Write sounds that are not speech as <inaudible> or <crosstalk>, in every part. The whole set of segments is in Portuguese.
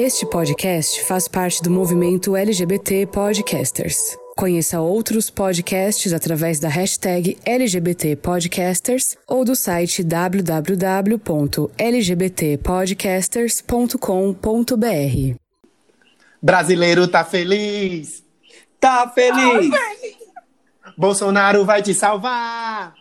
Este podcast faz parte do movimento LGBT Podcasters. Conheça outros podcasts através da hashtag LGBT Podcasters ou do site www.lgbtpodcasters.com.br. Brasileiro tá feliz! Tá feliz? Bolsonaro vai te salvar!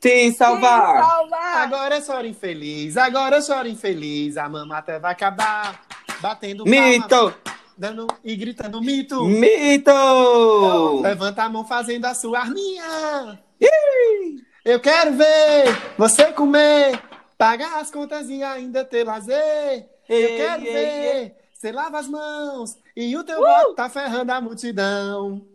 Te salvar! Agora é só hora infeliz, agora é só hora infeliz. A mamata vai acabar batendo Mito! palma, dando e gritando mito. Mito! Levanta a mão fazendo a sua arminha. Eu quero ver você comer, pagar as contas e ainda ter lazer. Eu Ei, quero ei, ver você lava as mãos e o teu voto tá ferrando a multidão.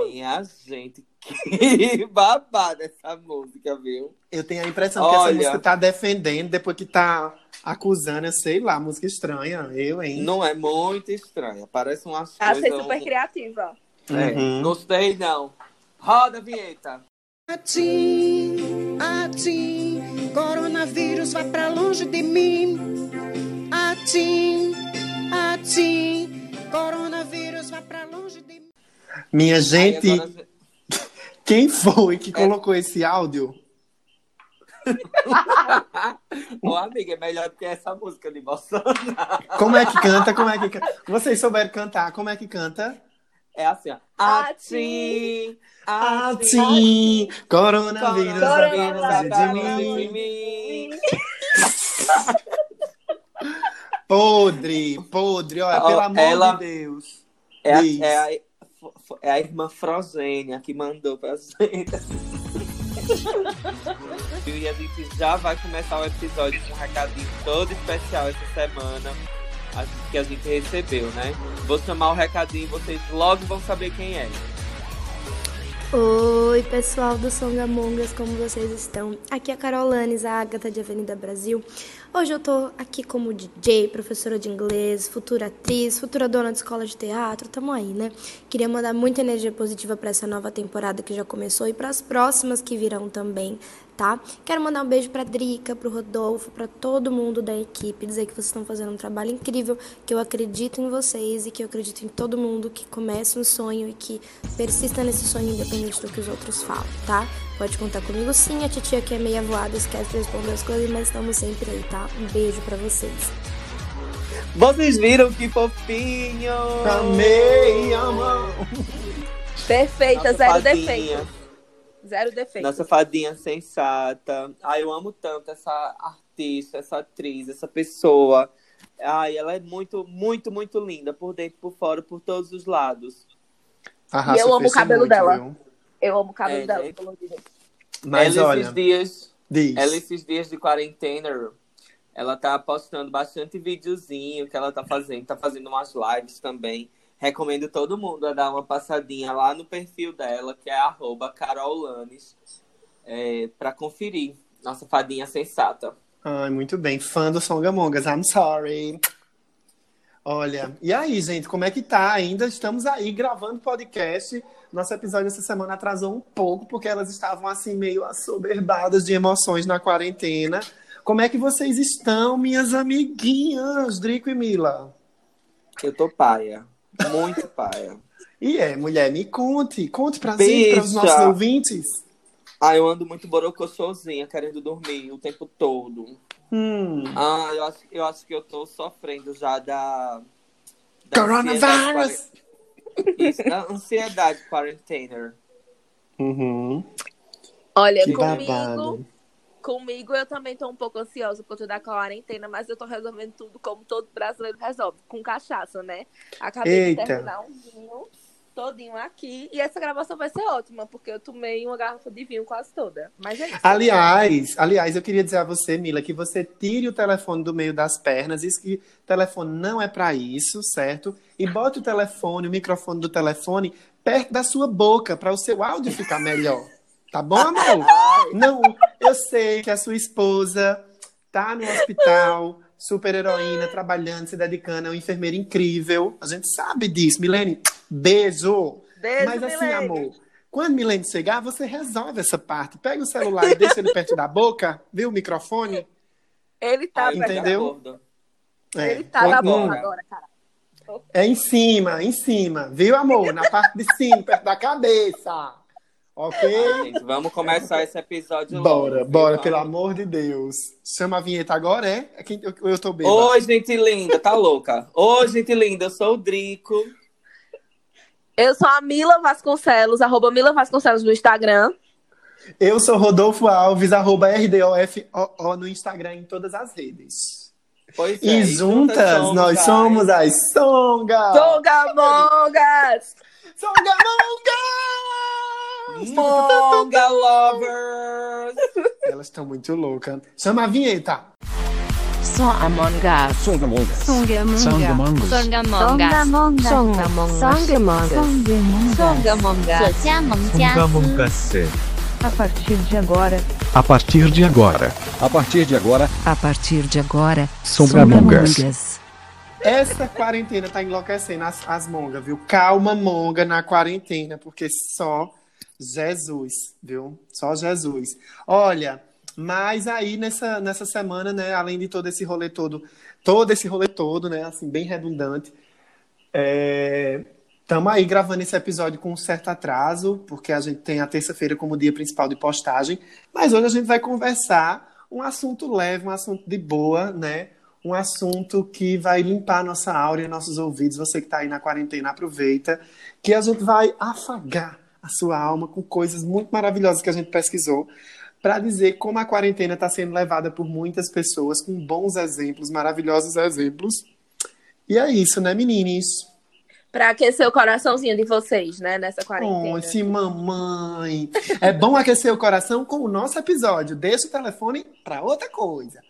Minha gente, que babada essa música, viu? Eu tenho a impressão que essa Olha. música tá defendendo depois que tá acusando, sei lá, música estranha. Eu, hein? Não é muito estranha, parece umas Achei coisas... super criativa. É, Uhum. Gostei, não. Roda a vinheta. Atim, atim, coronavírus vai pra longe de mim. Atim, atim, coronavírus vai pra longe de mim. Minha gente, agora- quem foi que É. colocou esse áudio? <laughs> Ô, amiga, é melhor do que essa música de Bolsonaro. Como é que canta? Como é que canta? Vocês souberam cantar? Como é que canta? É assim, ó. Atim, Atim, coronavírus Coronavírus de mim. <laughs> Podre, podre, olha, Ó, pelo amor ela- de Deus. É, Diz. é, é a irmã Frozênia que mandou pra gente. <laughs> e a gente já vai começar o episódio com um recadinho todo especial essa semana que a gente recebeu, né? Vou chamar o recadinho e vocês logo vão saber quem é. Oi, pessoal do Songamongas, como vocês estão? Aqui é a Carolanes, a Agatha de Avenida Brasil. Hoje eu tô aqui como DJ, professora de inglês, futura atriz, futura dona de escola de teatro, tamo aí, né? Queria mandar muita energia positiva para essa nova temporada que já começou e para as próximas que virão também, tá? Quero mandar um beijo pra Drica, pro Rodolfo, pra todo mundo da equipe, dizer que vocês estão fazendo um trabalho incrível, que eu acredito em vocês e que eu acredito em todo mundo que começa um sonho e que persista nesse sonho independente do que os outros falam, tá? Pode contar comigo sim, a titia que é meia voada, esquece de responder as coisas, mas estamos sempre aí, tá? Um beijo pra vocês. Vocês viram que fofinho! Amei, amor. Perfeita, Nossa zero defeito. Zero defeito. Nossa fadinha sensata. Ai, eu amo tanto essa artista, essa atriz, essa pessoa. Ai, ela é muito, muito, muito linda, por dentro, por fora, por todos os lados. A raça eu amo o cabelo muito, dela. viu? Eu amo o cabelo É, dela, né? pelo amor de Deus. Mas ela, olha, esses dias, diz. ela, esses dias de quarentena, ela tá postando bastante videozinho que ela tá fazendo, tá fazendo umas lives também. Recomendo todo mundo a dar uma passadinha lá no perfil dela, que é arroba carolanes, é, pra conferir. Nossa fadinha sensata. Ai, muito bem. Fã do Songamongas, I'm sorry. Olha, e aí, gente, como é que tá? Ainda estamos aí gravando podcast. Nosso episódio essa semana atrasou um pouco, porque elas estavam assim, meio assoberbadas de emoções na quarentena. Como é que vocês estão, minhas amiguinhas, Drico e Mila? Eu tô paia. Muito paia. E é, mulher, me conte. Conte pra gente, para os nossos ouvintes. Ah, eu ando muito borocochosinha, querendo dormir o tempo todo. Hum. Ah, eu acho, eu acho que eu tô sofrendo já da. da Coronavirus! Isso, da ansiedade quarentena. Uhum. Olha, Que comigo, babado. Comigo eu também tô um pouco ansiosa por conta da quarentena, mas eu tô resolvendo tudo como todo brasileiro resolve, com cachaça, né? Acabei Eita. de terminar um vinho todinho aqui e essa gravação vai ser ótima, porque eu tomei uma garrafa de vinho quase toda. Mas é isso. Aliás, aliás, eu queria dizer a você, Mila, que você tire o telefone do meio das pernas. Isso que o telefone não é para isso, certo? E bote o telefone, o microfone do telefone perto da sua boca para o seu áudio ficar melhor. Tá bom, amor? <laughs> Não, eu sei que a sua esposa tá no hospital, super heroína, trabalhando, se dedicando, é uma enfermeira incrível. A gente sabe disso. Milene, beijo. Beijo, Mas assim, Milene. amor, quando Milene chegar, você resolve essa parte. Pega o celular e deixa ele perto da boca, viu o microfone? Ele tá Aí. Entendeu? É. Ele tá na boca agora, cara. É em cima, em cima. Viu, amor? Na parte de cima, perto da cabeça. Ok? Gente, vamos começar esse episódio logo, Bora, bora, Vamos. pelo amor de Deus. Chama a vinheta agora, é? é quem, eu, eu tô bêbado. Oi, gente linda, tá louca? Oi, gente linda, eu sou o Drico. Eu sou a Mila Vasconcelos, arroba Mila Vasconcelos no Instagram. Eu sou Rodolfo Alves, arroba RDOFOO no Instagram em todas as redes. Pois é, E juntas somos nós as somos as Songa! Songamongas! Songamongas! Monga Lovers! Elas estão muito loucas. Chama a vinheta. Só Among Us. Songamongas. Songamongas. Songamongas. Songamongas. Songamongas. Songamongas. A partir de agora. A partir de agora. A partir de agora, A partir de agora. Songamongas. Essa quarentena tá enlouquecendo as, as mongas, viu? Calma, monga, na quarentena, porque só Jesus, viu? Só Jesus. Olha, mas aí nessa, nessa semana, né, além de todo esse rolê todo, todo esse rolê todo, né, assim, bem redundante, estamos aí gravando esse episódio com um certo atraso, porque a gente tem a terça-feira como dia principal de postagem, mas hoje a gente vai conversar um assunto leve, um assunto de boa, né? Um assunto que vai limpar nossa áurea, nossos ouvidos. Você que está aí na quarentena, aproveita, que a gente vai afagar a sua alma com coisas muito maravilhosas que a gente pesquisou para dizer como a quarentena está sendo levada por muitas pessoas com bons exemplos, maravilhosos exemplos. E é isso, né, meninos? Pra aquecer o coraçãozinho de vocês, né, nessa quarentena. Oh, esse mamãe. É bom aquecer o coração com o nosso episódio. Deixa o telefone para outra coisa.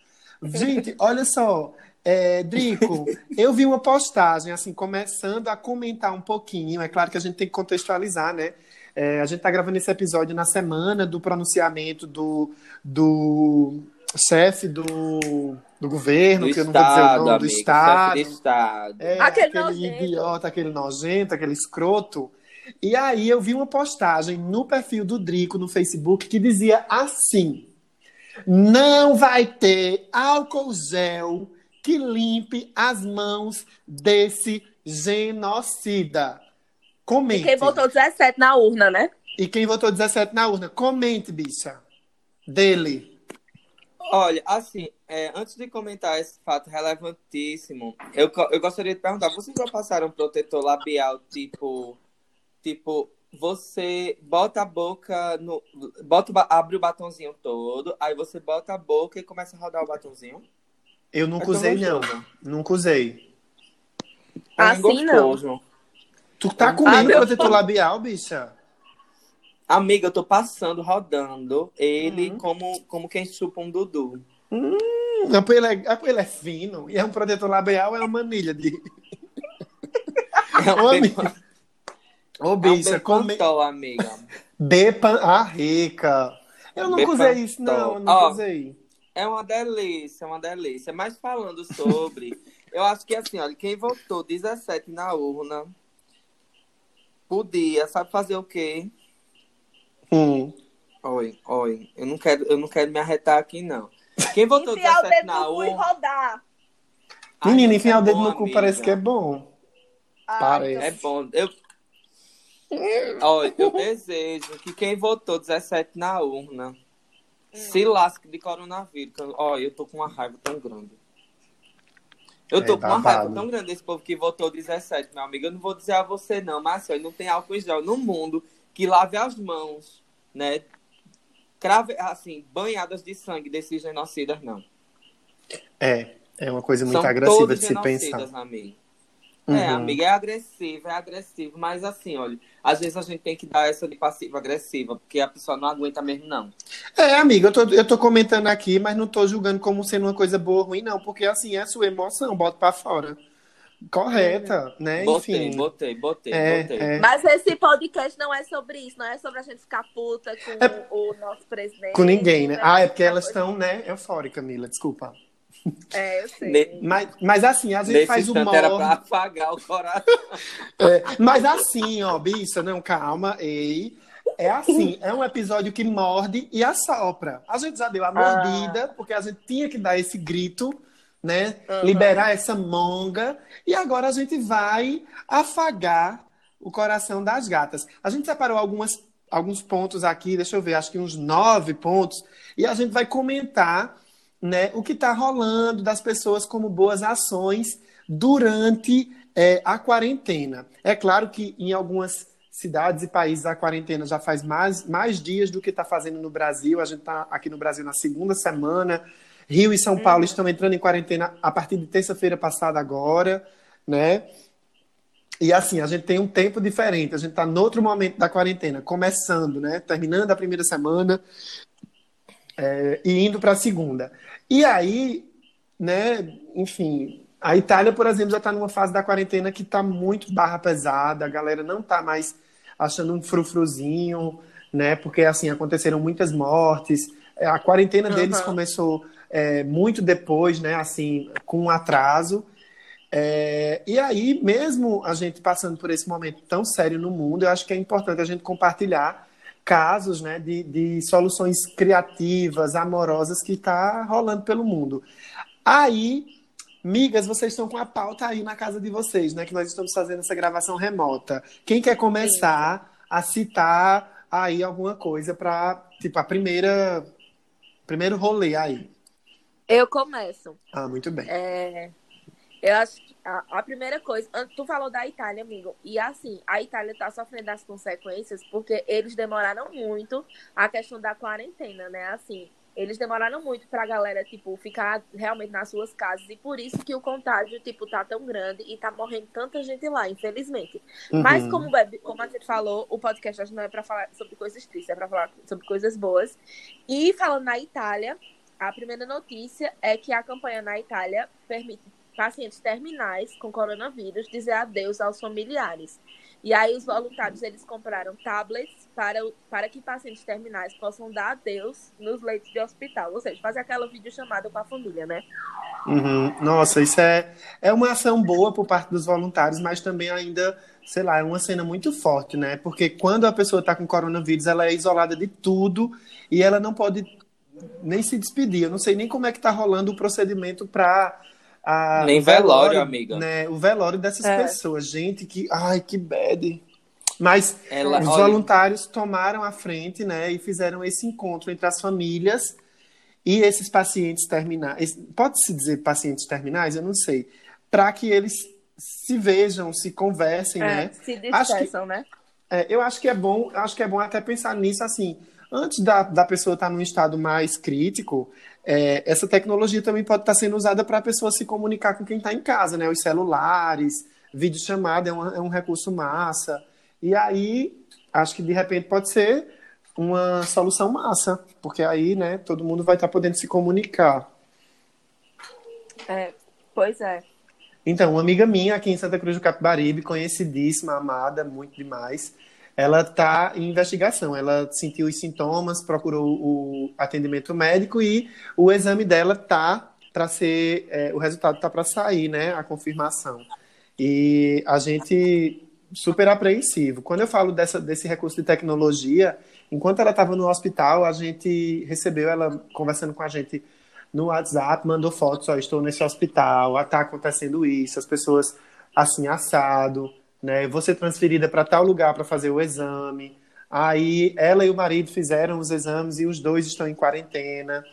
Gente, olha só. É, Drico, eu vi uma postagem, assim, começando a comentar um pouquinho. É claro que a gente tem que contextualizar, né? É, a gente está gravando esse episódio na semana do pronunciamento do, do chefe do, do governo, Do que eu não vou dizer o Estado, nome, do amigo, Estado. chefe de Estado. É, Aquele aquele, nojento. idiota, aquele nojento, aquele escroto. E aí eu vi uma postagem no perfil do Drico no Facebook que dizia assim: não vai ter álcool gel que limpe as mãos desse genocida. Comente. E quem votou 17 na urna, né? E quem votou 17 na urna? Comente, bicha. Dele. Olha, assim, é, antes de comentar esse fato relevantíssimo, eu, eu gostaria de perguntar, vocês já passaram protetor labial tipo, tipo, você bota a boca no, bota, abre o batonzinho todo, aí você bota a boca e começa a rodar o batonzinho? Eu nunca É usei, não. Nunca usei. É Assim, gostoso. Tu tá Ah, comendo meu protetor labial, bicha? Amiga, eu tô passando, rodando ele Uhum. como, como quem chupa um dudu. Não, porque ele, é, é porque ele é fino e é um protetor labial, é uma manilha de. <laughs> É um Ô, amiga. Ô, é um bicha, come. amiga. <laughs> Bepan. Ah, rica. Eu nunca Bepantol. usei isso, não. Eu nunca usei. É uma delícia, é uma delícia. Mas falando sobre, eu acho que assim, olha, quem votou 17 na urna podia, sabe fazer o quê? Hum. Oi, oi, eu não quero, eu não quero me arretar aqui não. Quem votou Enfiar o 17 dedo na no cu e rodar. Ai, Menina, enfiar é o dedo bom, no cu amiga. parece que é bom. Ai, Parece. É bom. Eu Olha, eu desejo que quem votou 17 na urna se lasque de coronavírus. Olha, eu tô com uma raiva tão grande. Eu tô É com uma babado. raiva tão grande desse povo que votou 17, meu amigo. Eu não vou dizer a você, não, mas assim, não tem álcool em gel no mundo que lave as mãos, né? Crave, assim, banhadas de sangue desses genocidas, não. É. É uma coisa muito São agressiva de se pensar. amigo. Uhum. É, amiga, é agressivo, é agressivo, mas assim, olha, às vezes a gente tem que dar essa de passiva-agressiva, porque a pessoa não aguenta mesmo, não. É, amiga, eu tô, eu tô comentando aqui, mas não tô julgando como sendo uma coisa boa ou ruim, não, porque assim, é a sua emoção, bota pra fora. Correta, né? Botei, Enfim. botei, botei, É, botei. é. Mas esse podcast não é sobre isso, não é sobre a gente ficar puta com É- o nosso presidente. Com ninguém, né? né? Ah, é porque elas estão, né, eufóricas, Mila, desculpa. É, eu <laughs> sei. Ne- Mas, mas assim, a gente Nesse faz humor. era pra apagar o coração. É, mas assim, ó, bicha, não, calma, ei. É assim, é um episódio que morde e assopra. A gente já deu a mordida, porque a gente tinha que dar esse grito, né? Uhum. Liberar essa monga. E agora a gente vai afagar o coração das gatas. A gente separou algumas, alguns pontos aqui, deixa eu ver, acho que uns nove pontos, e a gente vai comentar né, o que está rolando das pessoas como boas ações durante é, a quarentena. É claro que em algumas cidades e países a quarentena já faz mais, mais dias do que está fazendo no Brasil. A gente está aqui no Brasil na segunda semana. Rio e São Paulo Uhum. estão entrando em quarentena a partir de terça-feira passada agora, né? E assim, a gente tem um tempo diferente, a gente está no outro momento da quarentena, começando, né? Terminando a primeira semana é, e indo para a segunda. E aí, né, enfim, a Itália, por exemplo, já está numa fase da quarentena que está muito barra pesada, a galera não está mais achando um frufruzinho, né? Porque assim, aconteceram muitas mortes. É, A quarentena deles Uhum. começou é, muito depois, né? Assim, com um atraso. É, e aí, mesmo a gente passando por esse momento tão sério no mundo, eu acho que é importante a gente compartilhar casos né, de, de soluções criativas, amorosas que está rolando pelo mundo. Aí, migas, vocês estão com a pauta aí na casa de vocês, né? Que nós estamos fazendo essa gravação remota. Quem quer começar a citar aí alguma coisa para, tipo, a primeira, primeiro rolê aí? Eu começo. Ah, muito bem. É, eu acho que a, a primeira coisa, tu falou da Itália, amigo, e assim, a Itália tá sofrendo as consequências porque eles demoraram muito a questão da quarentena, né? Assim, eles demoraram muito pra galera, tipo, ficar realmente nas suas casas e por isso que o contágio, tipo, tá tão grande e tá morrendo tanta gente lá, infelizmente. Mas Uhum. como, bebe- como a gente falou, o podcast hoje não é pra falar sobre coisas tristes, é pra falar sobre coisas boas. E falando na Itália, a primeira notícia é que a campanha na Itália permite pacientes terminais com coronavírus dizer adeus aos familiares. E aí os voluntários eles compraram tablets para, para que pacientes terminais possam dar adeus nos leitos de hospital, ou seja, fazer aquela videochamada com a família, né? Uhum. Nossa, isso é, é uma ação boa por parte dos voluntários, mas também ainda, sei lá, é uma cena muito forte, né? Porque quando a pessoa está com coronavírus, ela é isolada de tudo e ela não pode nem se despedir. Eu não sei nem como é que tá rolando o procedimento para Nem velório, amiga. Né? O velório dessas É. pessoas. Gente, que. Ai, que bad. Mas Ela, os olha, voluntários tomaram a frente, né, e fizeram esse encontro entre as famílias e esses pacientes terminais. Pode-se dizer pacientes terminais? Eu não sei. Para que eles se vejam, se conversem, né? Se Acho que- despeçam, né? É, eu acho que é bom, acho que é bom até pensar nisso assim. Antes da, da pessoa estar num estado mais crítico, é, essa tecnologia também pode estar sendo usada para a pessoa se comunicar com quem está em casa, né? Os celulares, videochamada é um, é um recurso massa. E aí, acho que de repente pode ser uma solução massa, porque aí, né, todo mundo vai estar podendo se comunicar. É, pois é. Então, uma amiga minha aqui em Santa Cruz do Capibaribe, conhecidíssima, amada, muito demais, ela está em investigação. Ela sentiu os sintomas, procurou o atendimento médico e o exame dela tá para ser, é, o resultado tá para sair, né? A confirmação. E a gente super apreensivo. Quando eu falo dessa, desse recurso de tecnologia, enquanto ela estava no hospital, a gente recebeu ela conversando com a gente no WhatsApp, mandou fotos, ó, estou nesse hospital, está acontecendo isso, as pessoas assim assado, né? Ser transferida para tal lugar para fazer o exame. Aí ela e o marido fizeram os exames e os dois estão em quarentena.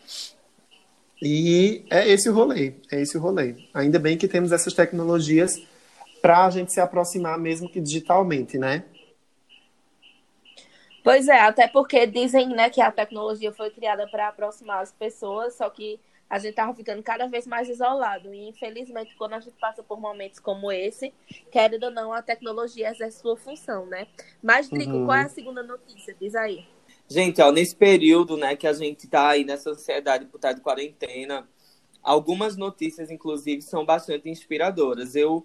E é esse o rolê, é esse o rolê. Ainda bem que temos essas tecnologias para a gente se aproximar mesmo que digitalmente, né? Pois é, até porque dizem, né, que a tecnologia foi criada para aproximar as pessoas, só que a gente tava ficando cada vez mais isolado. E infelizmente, quando a gente passa por momentos como esse, querendo ou não, a tecnologia exerce sua função, né? Mas, Drico, Uhum. qual é a segunda notícia? Diz aí. Gente, ó, nesse período, né, que a gente tá aí nessa ansiedade por estar de quarentena, algumas notícias, inclusive, são bastante inspiradoras. Eu,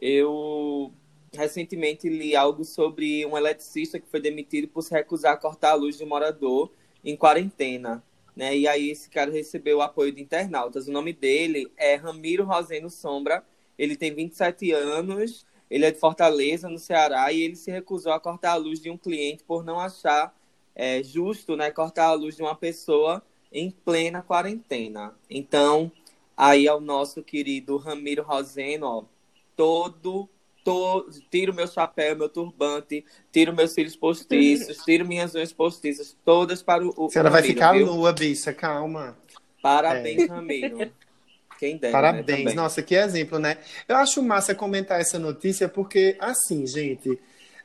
eu recentemente li algo sobre um eletricista que foi demitido por se recusar a cortar a luz de um morador em quarentena, né? E aí esse cara recebeu o apoio de internautas. O nome dele é Ramiro Roseno Sombra. Ele tem 27 anos, ele é de Fortaleza, no Ceará, e ele se recusou a cortar a luz de um cliente por não achar é, justo, né, cortar a luz de uma pessoa em plena quarentena. Então, aí ao nosso querido Ramiro Roseno, ó, todo Tô, tiro meu chapéu, meu turbante, tiro meus cílios postiços, <laughs> tiro minhas unhas postiças, todas para o. o A senhora vai Ramiro, ficar viu? nua, bicha, calma. Parabéns, É. Ramiro. Quem dera. Parabéns, né, nossa, que exemplo, né? Eu acho massa comentar essa notícia porque, assim, gente,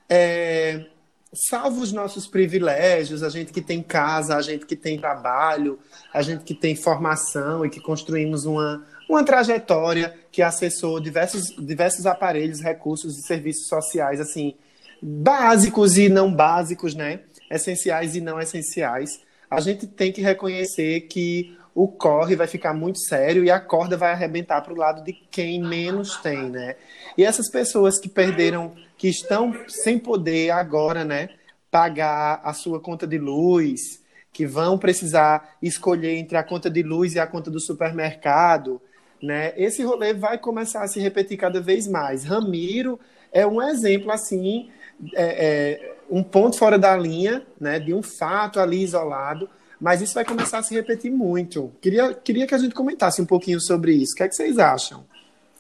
é, salvo os nossos privilégios, a gente que tem casa, a gente que tem trabalho, a gente que tem formação e que construímos uma, uma trajetória que acessou diversos, diversos aparelhos, recursos e serviços sociais, assim, básicos e não básicos, né? Essenciais e não essenciais. A gente tem que reconhecer que o corre vai ficar muito sério e a corda vai arrebentar para o lado de quem menos tem, né? E essas pessoas que perderam, que estão sem poder agora, né, pagar a sua conta de luz, que vão precisar escolher entre a conta de luz e a conta do supermercado, né? Esse rolê vai começar a se repetir cada vez mais. Ramiro é um exemplo assim, é, é, um ponto fora da linha, né, de um fato ali isolado, mas isso vai começar a se repetir muito. Queria, queria que a gente comentasse um pouquinho sobre isso. O que, é que vocês acham?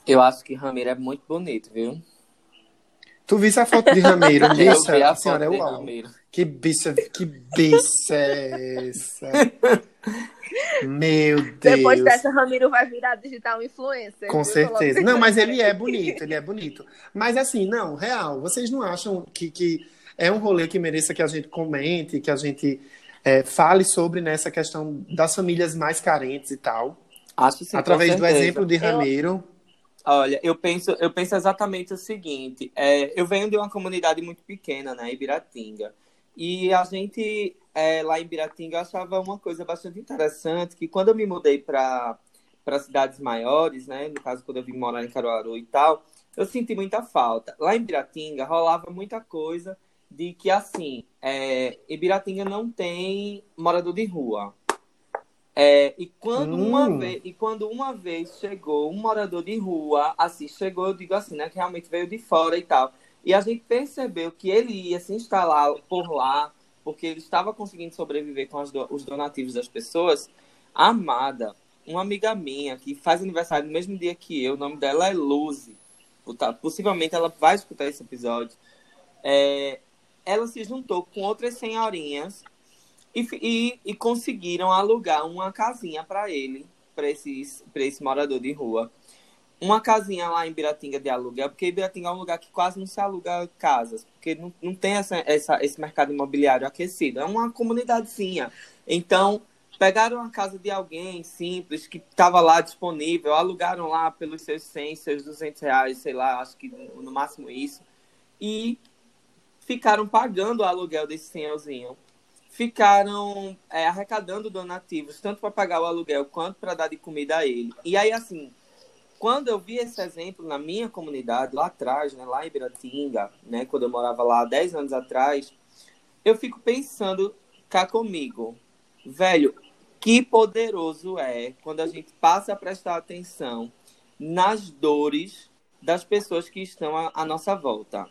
Eu acho que Ramiro é muito bonito, viu? Tu visse a foto de Ramiro, <laughs> Eu vi bicha? a A senhora é foto de uau. Ramiro. Que bicha, que bicha é essa? <laughs> Meu Deus. Depois dessa, Ramiro vai virar digital influencer. Com viu? certeza. Não, mas ele é bonito, ele é bonito. Mas assim, não, real, vocês não acham que, que é um rolê que mereça que a gente comente, que a gente é, fale sobre nessa questão das famílias mais carentes e tal? Acho sim, Através do exemplo de Eu- Ramiro. Olha, eu penso, eu penso exatamente o seguinte: é, eu venho de uma comunidade muito pequena, né, Ibiratinga. E a gente, é, lá em Ibiratinga, achava uma coisa bastante interessante, que quando eu me mudei para cidades maiores, né, no caso, quando eu vim morar em Caruaru e tal, eu senti muita falta. Lá em Ibiratinga rolava muita coisa de que, assim, é, Ibiratinga não tem morador de rua. É, e quando uma Hum. vez e quando uma vez chegou um morador de rua, assim, chegou, eu digo assim, né, que realmente veio de fora e tal. E a gente percebeu que ele ia se instalar por lá, porque ele estava conseguindo sobreviver com do- os donativos das pessoas. A Amada, uma amiga minha que faz aniversário no mesmo dia que eu, o nome dela é Luzi. Possivelmente ela vai escutar esse episódio. É, ela se juntou com outras senhorinhas e, e, e conseguiram alugar uma casinha para ele, para esse morador de rua. Uma casinha lá em Biratinga de aluguel, porque Biratinga é um lugar que quase não se aluga casas, porque não, não tem essa, essa, esse mercado imobiliário aquecido. É uma comunidadezinha. Então, pegaram a casa de alguém simples, que estava lá disponível, alugaram lá pelos seus 100, seus 200 reais, sei lá, acho que no, no máximo isso, e ficaram pagando o aluguel desse senhorzinho ficaram é, arrecadando donativos, tanto para pagar o aluguel quanto para dar de comida a ele. E aí, assim, quando eu vi esse exemplo na minha comunidade, lá atrás, né, lá em Biratinga, né, quando eu morava lá há 10 anos atrás, eu fico pensando cá comigo, velho, que poderoso é quando a gente passa a prestar atenção nas dores das pessoas que estão à, à nossa volta.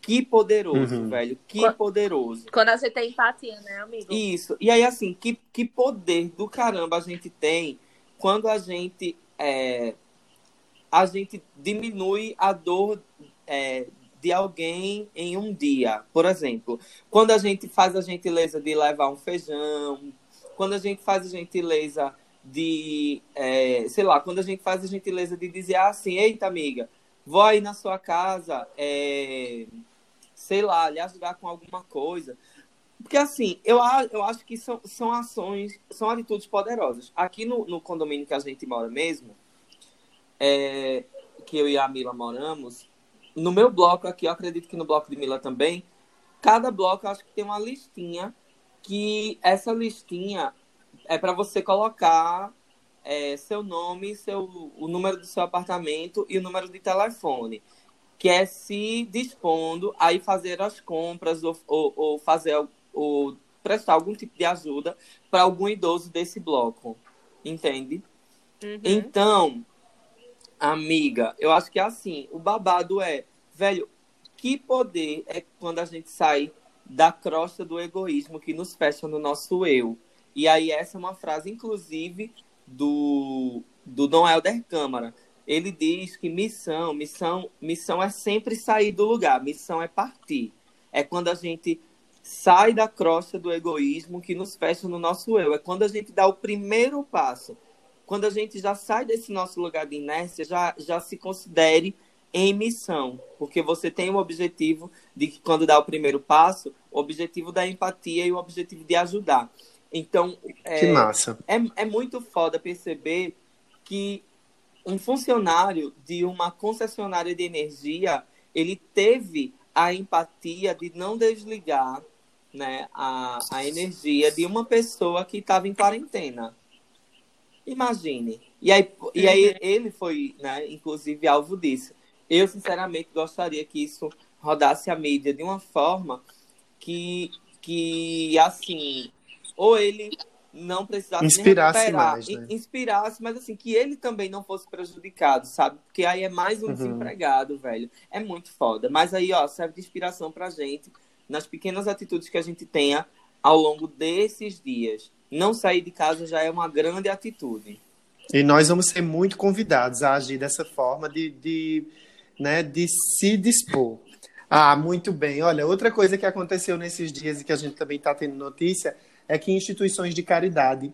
Que poderoso, Uhum. velho, que Qua- poderoso. Quando a gente tem empatia, né, amigo? Isso. E aí, assim, que, que poder do caramba a gente tem quando a gente é, a gente diminui a dor é, de alguém em um dia. Por exemplo, quando a gente faz a gentileza de levar um feijão, quando a gente faz a gentileza de, é, sei lá, quando a gente faz a gentileza de dizer assim, eita amiga, vou aí na sua casa, é, sei lá, lhe ajudar com alguma coisa. Porque assim, eu, eu acho que são, são ações, são atitudes poderosas. Aqui no, no condomínio que a gente mora mesmo, é, que eu e a Mila moramos, no meu bloco aqui, eu acredito que no bloco de Mila também, cada bloco acho que tem uma listinha, que essa listinha é para você colocar é, seu nome, seu, o número do seu apartamento e o número de telefone que é se dispondo a ir fazer as compras ou, ou, ou fazer ou prestar algum tipo de ajuda para algum idoso desse bloco, entende? Uhum. Então, amiga, eu acho que é assim, o babado é, velho, que poder é quando a gente sai da crosta do egoísmo que nos fecha no nosso eu. E aí essa é uma frase, inclusive, do, do Dom Helder Câmara. Ele diz que missão, missão, missão é sempre sair do lugar, missão é partir. É quando a gente sai da crosta do egoísmo que nos fecha no nosso eu. É quando a gente dá o primeiro passo. Quando a gente já sai desse nosso lugar de inércia, já, já se considere em missão. Porque você tem o objetivo de que, quando dá o primeiro passo, o objetivo da empatia e o objetivo de ajudar. Então, é, Que massa. é, é muito foda perceber que um funcionário de uma concessionária de energia, ele teve a empatia de não desligar né, a, a energia de uma pessoa que estava em quarentena. Imagine. E aí, e aí ele foi, né, inclusive, alvo disso. Eu, sinceramente, gostaria que isso rodasse a mídia de uma forma que, que assim, ou ele não precisasse nem Inspirasse recuperar, mais, né? in- inspirasse, mas assim, que ele também não fosse prejudicado, sabe? Porque aí é mais um Uhum. desempregado, velho. É muito foda. Mas aí, ó, serve de inspiração pra gente nas pequenas atitudes que a gente tenha ao longo desses dias. Não sair de casa já é uma grande atitude. E nós vamos ser muito convidados a agir dessa forma de, de, né, de se dispor. Ah, muito bem. Olha, outra coisa que aconteceu nesses dias e que a gente também está tendo notícia é que instituições de caridade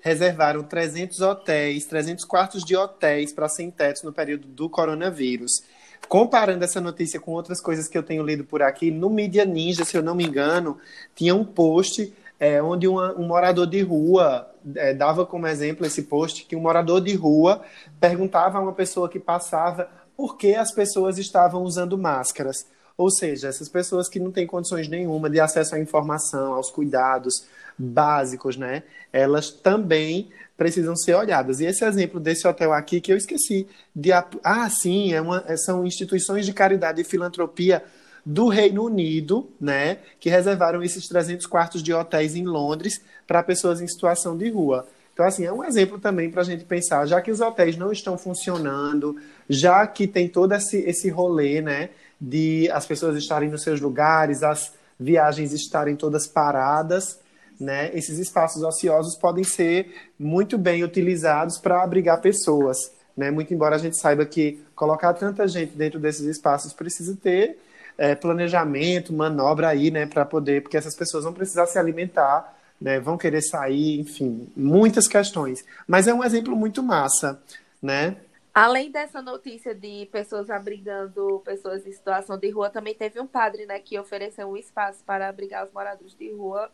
reservaram 300 hotéis, 300 quartos de hotéis para sem-tetos no período do coronavírus. Comparando essa notícia com outras coisas que eu tenho lido por aqui, no Mídia Ninja, se eu não me engano, tinha um post é, onde uma- um morador de rua é, dava como exemplo esse post que um morador de rua perguntava a uma pessoa que passava por que as pessoas estavam usando máscaras. Ou seja, essas pessoas que não têm condições nenhuma de acesso à informação, aos cuidados básicos, né? Elas também precisam ser olhadas. E esse exemplo desse hotel aqui que eu esqueci de ah, sim, é uma, são instituições de caridade e filantropia do Reino Unido, né, que reservaram esses 300 quartos de hotéis em Londres para pessoas em situação de rua. Então, assim, é um exemplo também para a gente pensar, já que os hotéis não estão funcionando, já que tem todo esse, esse rolê, né, de as pessoas estarem nos seus lugares, as viagens estarem todas paradas, né, esses espaços ociosos podem ser muito bem utilizados para abrigar pessoas, né, muito embora a gente saiba que colocar tanta gente dentro desses espaços precisa ter é, planejamento, manobra aí, né, para poder, porque essas pessoas vão precisar se alimentar, né, vão querer sair, enfim, muitas questões. Mas é um exemplo muito massa, né? Além dessa notícia de pessoas abrigando pessoas em situação de rua, também teve um padre, né, que ofereceu um espaço para abrigar os moradores de rua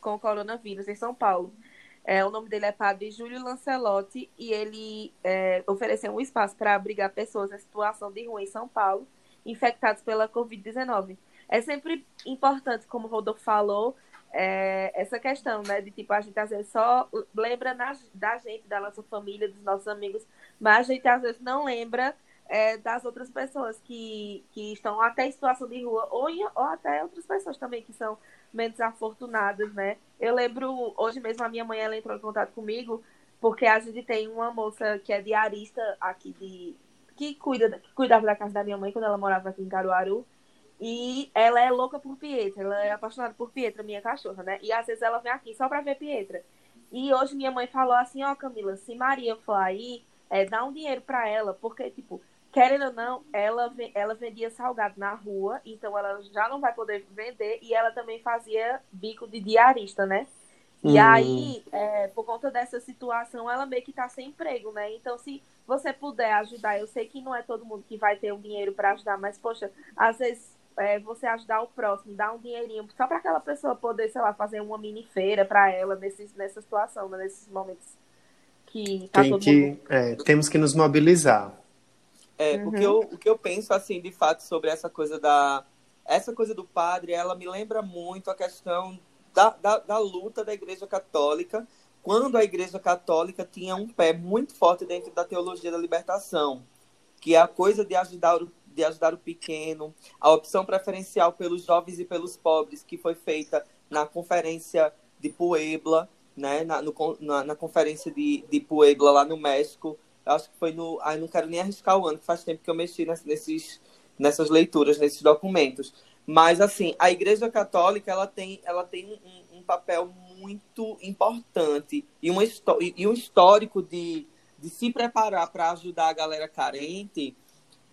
com o coronavírus em São Paulo. É, o nome dele é Padre Júlio Lancelotti e ele é, ofereceu um espaço para abrigar pessoas em situação de rua em São Paulo, infectados pela Covid-19. É sempre importante, como o Rodolfo falou, é, essa questão, né, de tipo, a gente às vezes só lembra na- da gente, da nossa família, dos nossos amigos, mas a gente às vezes não lembra é, das outras pessoas que, que estão até em situação de rua, ou, em- ou até outras pessoas também que são menos afortunadas, né? Eu lembro, hoje mesmo a minha mãe ela entrou em contato comigo, porque a gente tem uma moça que é diarista aqui de. Que cuida, que cuidava da casa da minha mãe quando ela morava aqui em Caruaru. E ela é louca por Pietra, ela é apaixonada por Pietra, minha cachorra, né? E às vezes ela vem aqui só pra ver Pietra. E hoje minha mãe falou assim, ó, Camila, se Maria for aí, é, dá um dinheiro pra ela, porque, tipo, querendo ou não, ela, ela vendia salgado na rua, então ela já não vai poder vender, e ela também fazia bico de diarista, né? E Hum. aí, é, por conta dessa situação, ela meio que tá sem emprego, né? Então, se você puder ajudar, eu sei que não é todo mundo que vai ter o dinheiro para ajudar, mas, poxa, às vezes é, você ajudar o próximo, dar um dinheirinho, só para aquela pessoa poder, sei lá, fazer uma mini feira para ela nesses, nessa situação, né? nesses momentos que tá Tem todo que, mundo. é, temos que nos mobilizar. É, Uhum. o, que eu, o que eu penso, assim, de fato, sobre essa coisa da. Essa coisa do padre, ela me lembra muito a questão da, da, da luta da Igreja Católica, quando a Igreja Católica tinha um pé muito forte dentro da teologia da libertação, que é a coisa de ajudar o, de ajudar o pequeno, a opção preferencial pelos jovens e pelos pobres, que foi feita na conferência de Puebla, né, na, no, na, na conferência de, de Puebla, lá no México, eu acho que foi no. Ai, não quero nem arriscar o ano, que faz tempo que eu mexi ness- nesses, nessas leituras, nesses documentos. Mas, assim, a Igreja Católica ela tem, ela tem um, um papel muito importante e, uma e um histórico de, de se preparar para ajudar a galera carente,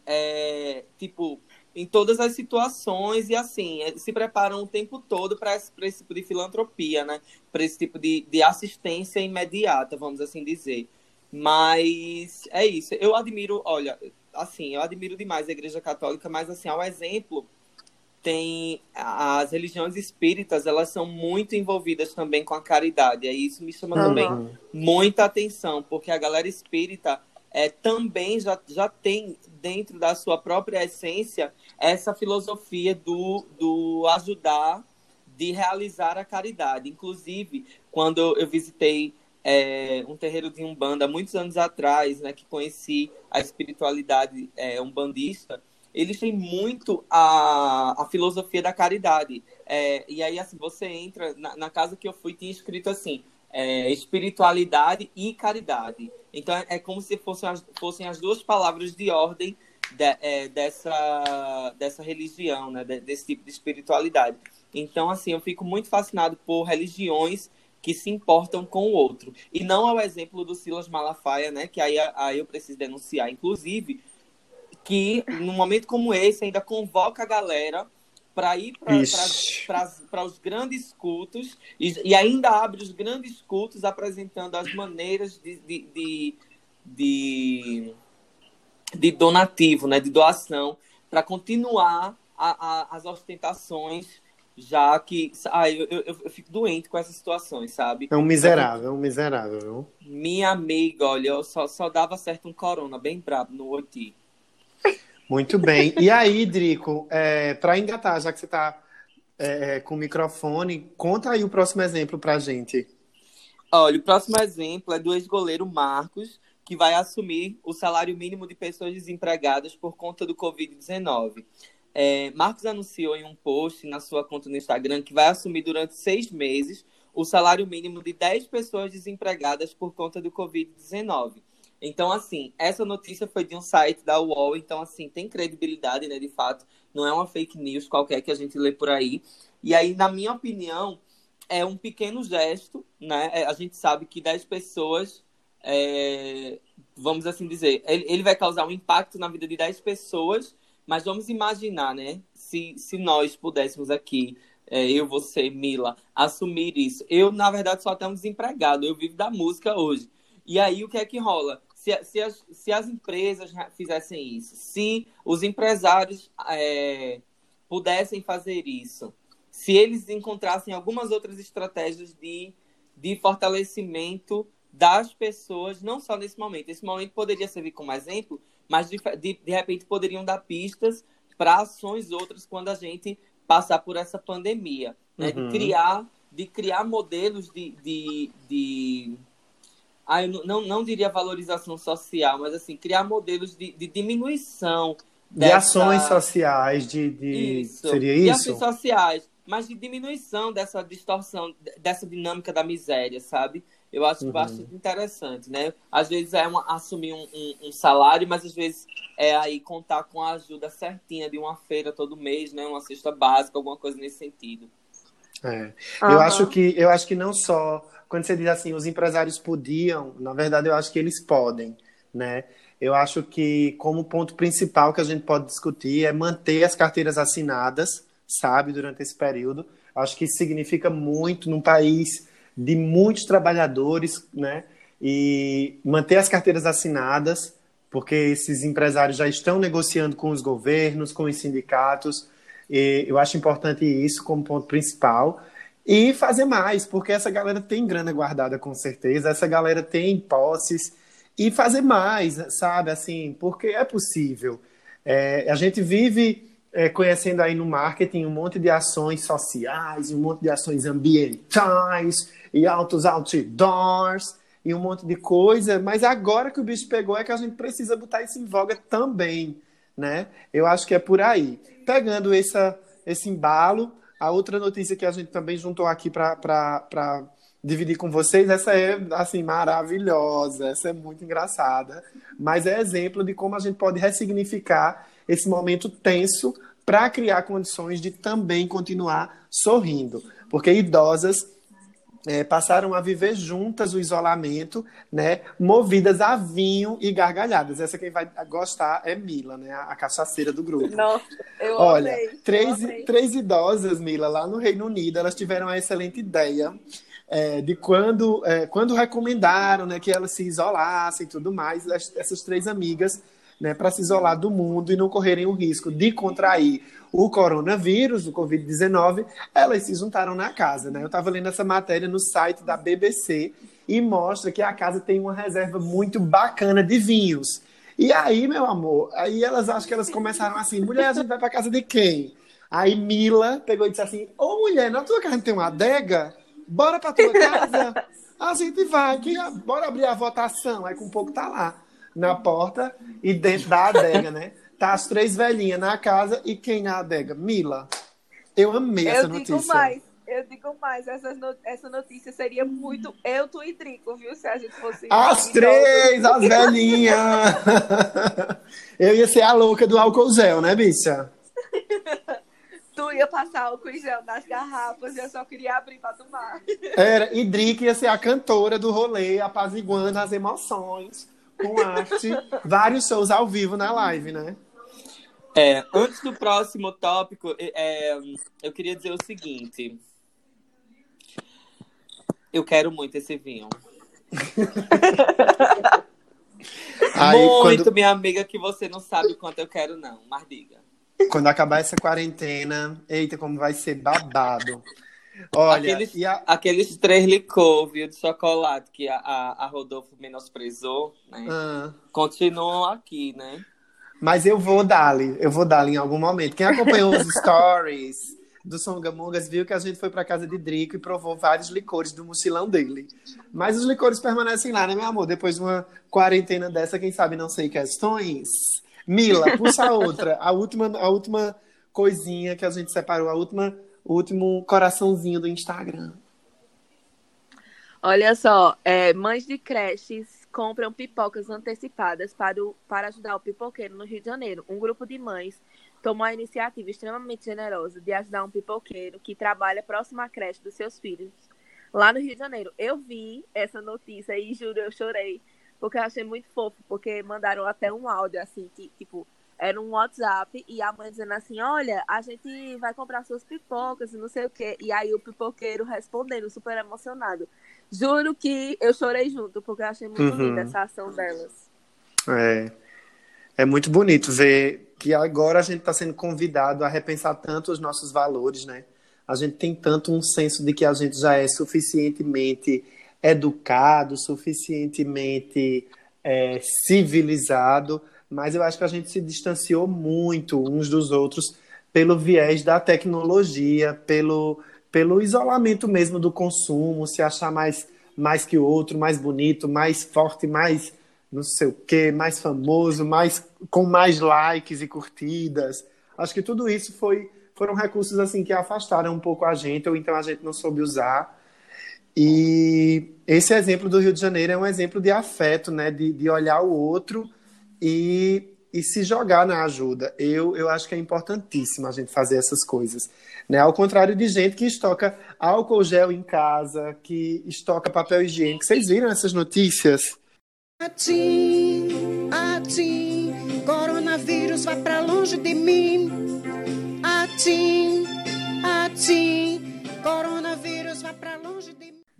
é, tipo, em todas as situações e assim, é, se preparam o tempo todo para esse, esse, tipo de filantropia, né? Para esse tipo de, de assistência imediata, vamos assim dizer. Mas é isso. Eu admiro, olha, assim, eu admiro demais a Igreja Católica, mas assim, ao exemplo, tem as religiões espíritas, elas são muito envolvidas também com a caridade. E isso me chama uhum. também muita atenção, porque a galera espírita é, também já, já tem dentro da sua própria essência essa filosofia do, do ajudar, de realizar a caridade. Inclusive, quando eu visitei é, um terreiro de Umbanda muitos anos atrás, né, que conheci a espiritualidade é, umbandista, eles têm muito a, a filosofia da caridade. É, e aí, assim, você entra, na, na, casa que eu fui, tinha escrito assim, é, espiritualidade e caridade. Então, é, é como se fossem as, fossem as duas palavras de ordem de, é, dessa, dessa religião, né, desse tipo de espiritualidade. Então, assim, eu fico muito fascinado por religiões que se importam com o outro. E não é o exemplo do Silas Malafaia, né, que aí, aí eu preciso denunciar, inclusive, que num momento como esse ainda convoca a galera para ir para os grandes cultos e, e, ainda abre os grandes cultos apresentando as maneiras de, de, de, de, de donativo, né, de doação, para continuar a, a, as ostentações, já que ah, eu, eu, eu, fico doente com essas situações, sabe? É um miserável, é um miserável. Minha amiga, olha, eu só, só dava certo um corona bem brabo no Oti. Muito bem. E aí, Drico, é, para engatar, já que você está é, é, com o microfone, conta aí o próximo exemplo para a gente. Olha, o próximo exemplo é do ex-goleiro Marcos, que vai assumir o salário mínimo de pessoas desempregadas por conta do Covid-19. É, Marcos anunciou em um post na sua conta no Instagram que vai assumir durante seis meses o salário mínimo de 10 pessoas desempregadas por conta do Covid-19. Então, assim, essa notícia foi de um site da UOL, então, assim, tem credibilidade, né, de fato. Não é uma fake news qualquer que a gente lê por aí. E aí, na minha opinião, é um pequeno gesto, né? É, a gente sabe que 10 pessoas, é, vamos assim dizer, ele, ele vai causar um impacto na vida de 10 pessoas, mas vamos imaginar, né? Se, se nós pudéssemos aqui, é, eu, você, Mila, assumir isso. Eu, na verdade, sou até um desempregado, eu vivo da música hoje. E aí, o que é que rola? Se, se, as, se as empresas fizessem isso, se os empresários é, pudessem fazer isso, se eles encontrassem algumas outras estratégias de, de fortalecimento das pessoas, não só nesse momento. Esse momento poderia servir como exemplo, mas de, de, de repente poderiam dar pistas para ações outras quando a gente passar por essa pandemia. Né? Uhum. De, criar, de criar modelos de, de, de ah, eu não, não diria valorização social, mas assim, criar modelos de, de diminuição. Dessa... De ações sociais, de, de... Isso. seria isso? De ações sociais, mas de diminuição dessa distorção, dessa dinâmica da miséria, sabe? Eu acho uhum. bastante interessante, né? Às vezes é uma, assumir um, um, um, salário, mas às vezes é aí contar com a ajuda certinha de uma feira todo mês, né? Uma cesta básica, alguma coisa nesse sentido. É. Uhum. Eu acho que eu acho que não só quando você diz assim, os empresários podiam, na verdade eu acho que eles podem, né? Eu acho que como ponto principal que a gente pode discutir é manter as carteiras assinadas, sabe, durante esse período. Acho que isso significa muito num país de muitos trabalhadores, né? E manter as carteiras assinadas, porque esses empresários já estão negociando com os governos, com os sindicatos. E eu acho importante isso como ponto principal. E fazer mais, porque essa galera tem grana guardada com certeza, essa galera tem posses. E fazer mais, sabe? Assim, porque é possível. É, a gente vive é, conhecendo aí no marketing um monte de ações sociais, um monte de ações ambientais, e altos outdoors, e um monte de coisa, mas agora que o bicho pegou é que a gente precisa botar isso em voga também, né? Eu acho que é por aí. Pegando essa, esse embalo, a outra notícia que a gente também juntou aqui para dividir com vocês, essa é assim maravilhosa, essa é muito engraçada, mas é exemplo de como a gente pode ressignificar esse momento tenso para criar condições de também continuar sorrindo, porque idosas é, passaram a viver juntas o isolamento, né, movidas a vinho e gargalhadas. Essa quem vai gostar é Mila, né, a cachaceira do grupo. Nossa, eu Olha, amei, três, eu três idosas, Mila, lá no Reino Unido, elas tiveram a excelente ideia é, de quando, é, quando recomendaram né, que elas se isolassem e tudo mais, as- essas três amigas, né, para se isolar do mundo e não correrem o risco de contrair o coronavírus, o Covid-19, elas se juntaram na casa. Né? Eu estava lendo essa matéria no site da BBC e mostra que a casa tem uma reserva muito bacana de vinhos. E aí, meu amor, aí elas acham que elas começaram assim, mulher, a gente vai para casa de quem? Aí Mila pegou e disse assim, ô mulher, na tua casa tem uma adega? Bora pra tua casa? A gente vai, quem, bora abrir a votação. Aí com pouco tá lá, na porta e dentro da adega, né? Tá as três velhinhas na casa e quem na adega? Mila. Eu amei essa Eu digo notícia. mais, eu digo mais, essa, essa notícia seria muito eu, tu e Drico, viu? Se a gente fosse. As três, as velhinhas! <laughs> Eu ia ser a louca do álcool gel, né, bicha? Tu ia passar álcool em gel nas garrafas e eu só queria abrir pra tomar. Era, e Drick ia ser a cantora do rolê, apaziguando as emoções, com arte, vários shows ao vivo na live, né? É, antes do próximo tópico, é, é, eu queria dizer o seguinte. Eu quero muito esse vinho. <laughs> Aí, muito, quando, minha amiga, que você não sabe o quanto eu quero, não. Mas diga. quando acabar essa quarentena, eita, como vai ser babado. Olha, Aqueles- a- Aqueles três licor, viu, de chocolate que a, a, a Rodolfo menosprezou, né? ah, Continuam aqui, né? mas eu vou dar-lhe, eu vou dar-lhe em algum momento. Quem acompanhou os <laughs> stories do Songamongas viu que a gente foi para casa de Drico e provou vários licores do mochilão dele. Mas os licores permanecem lá, né, meu amor? Depois de uma quarentena dessa, quem sabe não sei questões. Mila, puxa a outra, a última, a última coisinha que a gente separou, a última, o último coraçãozinho do Instagram. Olha só, é, mães de creches compram pipocas antecipadas para, o- para ajudar o pipoqueiro no Rio de Janeiro. Um grupo de mães tomou a iniciativa extremamente generosa de ajudar um pipoqueiro que trabalha próximo à creche dos seus filhos, lá no Rio de Janeiro. Eu vi essa notícia e juro, eu chorei, porque eu achei muito fofo, porque mandaram até um áudio assim, que, tipo, era um WhatsApp e a mãe dizendo assim: Olha, a gente vai comprar suas pipocas e não sei o quê. E aí o pipoqueiro respondendo, super emocionado. Juro que eu chorei junto, porque eu achei muito Uhum. linda essa ação delas. É, é muito bonito ver que agora a gente está sendo convidado a repensar tanto os nossos valores, né? A gente tem tanto um senso de que a gente já é suficientemente educado, suficientemente é, civilizado, mas eu acho que a gente se distanciou muito uns dos outros pelo viés da tecnologia, pelo, pelo isolamento mesmo do consumo, se achar mais, mais que o outro, mais bonito, mais forte, mais não sei o quê, mais famoso, mais com mais likes e curtidas. Acho que tudo isso foi foram recursos assim que afastaram um pouco a gente, ou então a gente não soube usar. E esse exemplo do Rio de Janeiro é um exemplo de afeto, né? De, de olhar o outro e, e se jogar na ajuda. Eu, eu acho que é importantíssimo a gente fazer essas coisas. Né? Ao contrário de gente que estoca álcool gel em casa, que estoca papel higiênico. Vocês viram essas notícias? Atim, atim, coronavírus vai pra longe de mim. Atim, atim, coronavírus vai pra longe.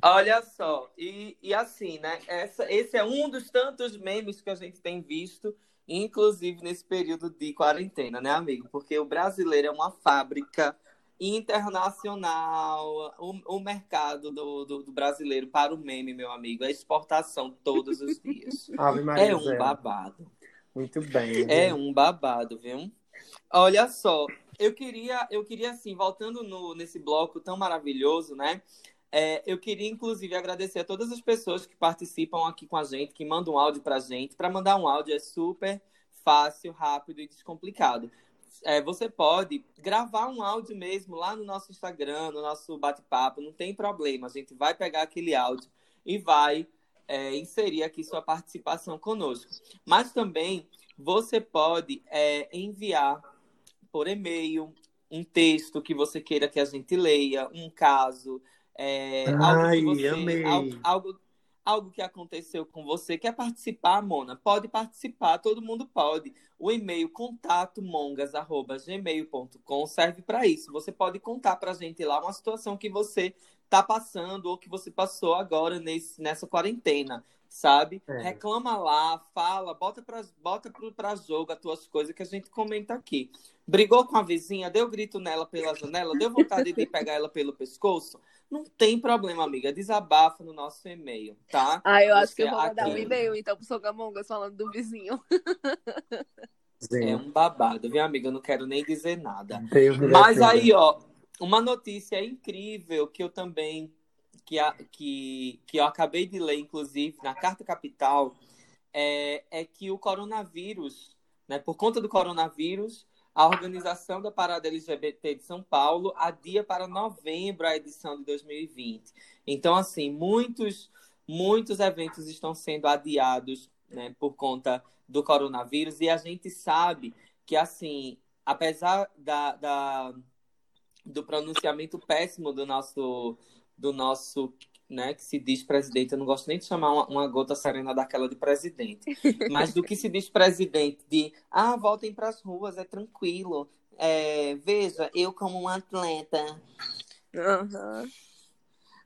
Olha só, e, e assim, né? Essa, esse é um dos tantos memes que a gente tem visto, inclusive nesse período de quarentena, né, amigo? Porque o brasileiro é uma fábrica internacional. O, o mercado do, do, do brasileiro para o meme, meu amigo, é exportação todos os dias. <laughs> É um babado. Muito bem. É um babado, viu? Olha só, eu queria, eu queria assim, voltando no, nesse bloco tão maravilhoso, né? É, eu queria, inclusive, agradecer a todas as pessoas que participam aqui com a gente, que mandam um áudio pra gente. Para mandar um áudio é super fácil, rápido e descomplicado. É, você pode gravar um áudio mesmo lá no nosso Instagram, no nosso bate-papo, não tem problema. A gente vai pegar aquele áudio e vai é, inserir aqui sua participação conosco. Mas também você pode é, enviar por e-mail um texto que você queira que a gente leia, um caso, É, Ai, algo que você, amei. algo, algo, algo que aconteceu com você. Quer participar, Mona? Pode participar, todo mundo pode. O e-mail contatomongas.gmail.com serve para isso. Você pode contar para a gente lá uma situação que você está passando ou que você passou agora nesse, nessa quarentena, sabe? É. Reclama lá, fala, bota para bota pro- pra jogo as tuas coisas que a gente comenta aqui. Brigou com a vizinha, deu grito nela pela janela, deu vontade de pegar ela pelo pescoço? Não tem problema, amiga. Desabafa no nosso e-mail, tá? Ah, eu acho que Você eu vou mandar um aqui. e-mail então pro Sogamongas falando do vizinho. É um babado, viu, amiga? Eu não quero nem dizer nada. Deus Mas aí, ó, uma notícia incrível que eu também que, a- que, que eu acabei de ler, inclusive, na Carta Capital, é, é que o coronavírus, né, por conta do coronavírus, a organização da Parada LGBT de São Paulo adia para novembro a edição de 2020. Então, assim, muitos, muitos eventos estão sendo adiados, né, por conta do coronavírus, e a gente sabe que, assim, apesar da, da, do pronunciamento péssimo do nosso, do nosso, né, que se diz presidente, eu não gosto nem de chamar uma, uma gota serena daquela de presidente, <laughs> mas do que se diz presidente, de, ah, voltem para as ruas, é tranquilo, é, veja, eu como um atleta,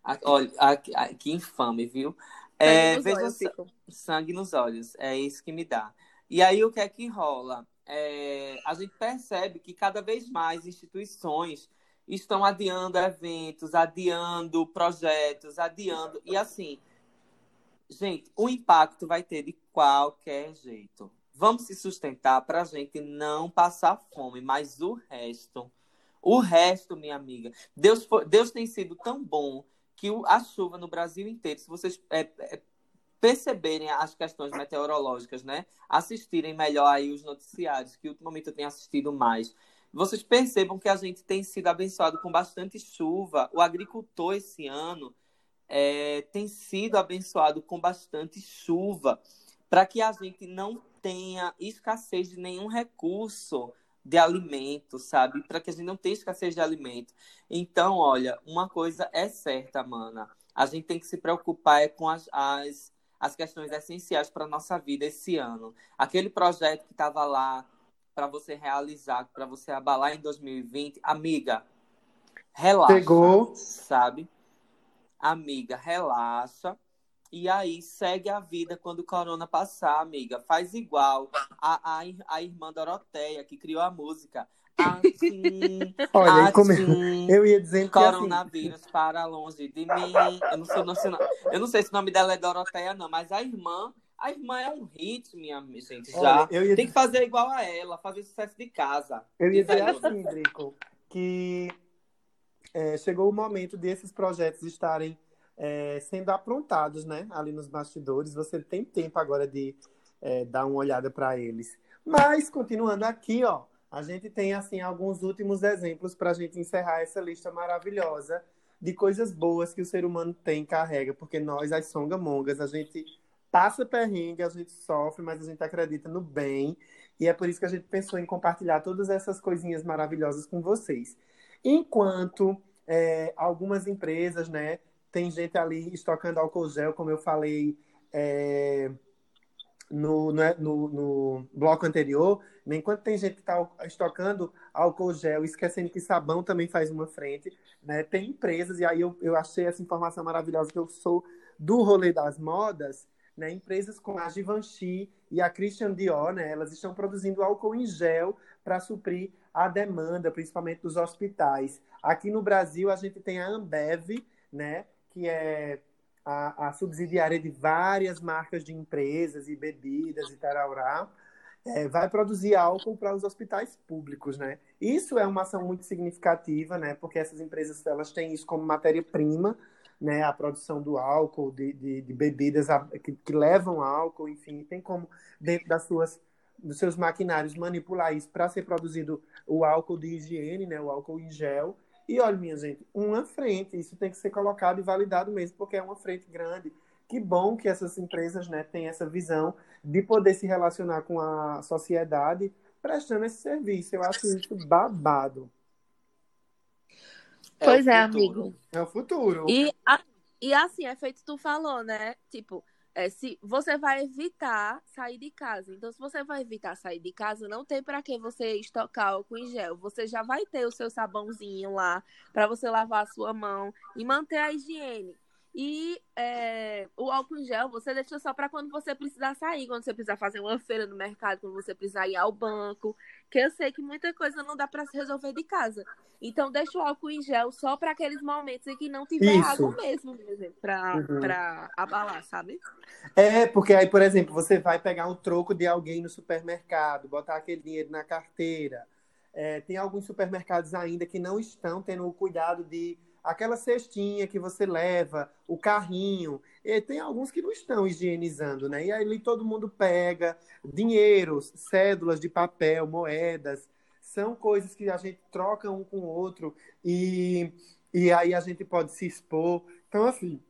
a- olha, a- a- que infame, viu? Sangue É, nos veja olhos, sangue nos olhos, é isso que me dá. E aí o que é que rola? É, a gente percebe que cada vez mais instituições estão adiando eventos, adiando projetos, adiando. E assim, gente, o impacto vai ter de qualquer jeito. Vamos se sustentar para a gente não passar fome, mas o resto, o resto, minha amiga, Deus, Deus tem sido tão bom que a chuva no Brasil inteiro, se vocês é, é, perceberem as questões meteorológicas, né? Assistirem melhor aí os noticiários, que ultimamente eu tenho assistido mais. Vocês percebam que a gente tem sido abençoado com bastante chuva. O agricultor esse ano é, tem sido abençoado com bastante chuva para que a gente não tenha escassez de nenhum recurso de alimento, sabe? Para que a gente não tenha escassez de alimento. Então, olha, uma coisa é certa, mana. A gente tem que se preocupar é com as, as, as questões essenciais para a nossa vida esse ano. Aquele projeto que estava lá para você realizar, para você abalar em 2020, amiga, relaxa. Chegou. Sabe? Amiga, relaxa. E aí, segue a vida quando o corona passar, amiga. Faz igual a, a, a irmã Doroteia, que criou a música. Assim, <laughs> Olha, e como assim, <laughs> eu ia dizendo que assim, coronavírus para longe de mim. Eu não, sei, não sei, não- eu não sei se o nome dela é Doroteia, não, mas a irmã, a irmã é um hit, minha gente. Já Olha, tem que fazer igual a ela, fazer sucesso de casa. Eu ia dizer assim, Drico, que é, chegou o momento desses projetos estarem é, sendo aprontados, né? Ali nos bastidores. Você tem tempo agora de é, dar uma olhada para eles. Mas, continuando aqui, ó, a gente tem, assim, alguns últimos exemplos para a gente encerrar essa lista maravilhosa de coisas boas que o ser humano tem, carrega. Porque nós, as songamongas, a gente passa perrengue, a gente sofre, mas a gente acredita no bem. E é por isso que a gente pensou em compartilhar todas essas coisinhas maravilhosas com vocês. Enquanto é, algumas empresas, né, tem gente ali estocando álcool gel, como eu falei é, no, no, no- no bloco anterior, né, enquanto tem gente que está estocando álcool gel, esquecendo que sabão também faz uma frente, né, tem empresas, e aí eu, eu achei essa informação maravilhosa que eu sou do rolê das modas, né, empresas como a Givenchy e a Christian Dior, né, elas estão produzindo álcool em gel para suprir a demanda, principalmente dos hospitais. Aqui no Brasil, a gente tem a Ambev, né, que é a, a subsidiária de várias marcas de empresas e bebidas e tarará, é, vai produzir álcool para os hospitais públicos, né? Isso é uma ação muito significativa, né? Porque essas empresas elas têm isso como matéria-prima, né? A produção do álcool, de, de, de bebidas que, que levam álcool, enfim, tem como dentro das suas dos seus maquinários manipular isso para ser produzido o álcool de higiene, né? O álcool em gel. E olha, minha gente, uma frente, isso tem que ser colocado e validado mesmo, porque é uma frente grande. Que bom que essas empresas né, têm essa visão de poder se relacionar com a sociedade prestando esse serviço. Eu acho isso babado. Pois o é, futuro. amigo. É o futuro. E, a- e assim, é feito tu falou, né? Tipo, é, se você vai evitar sair de casa. Então, se você vai evitar sair de casa, não tem pra que você estocar álcool em gel. Você já vai ter o seu sabãozinho lá pra você lavar a sua mão e manter a higiene. E é, o álcool em gel você deixa só pra quando você precisar sair, quando você precisar fazer uma feira no mercado, quando você precisar ir ao banco. Que eu sei que muita coisa não dá pra se resolver de casa. Então deixa o álcool em gel só pra aqueles momentos em que não tiver Isso. água mesmo, por exemplo, pra, Uhum. abalar, sabe? É, porque aí, por exemplo, você vai pegar um troco de alguém no supermercado, botar aquele dinheiro na carteira. É, tem alguns supermercados ainda que não estão tendo o cuidado de aquela cestinha que você leva, o carrinho. E tem alguns que não estão higienizando, né? E aí todo mundo pega dinheiros, cédulas de papel, moedas. São coisas que a gente troca um com o outro e, e aí a gente pode se expor. Então, assim,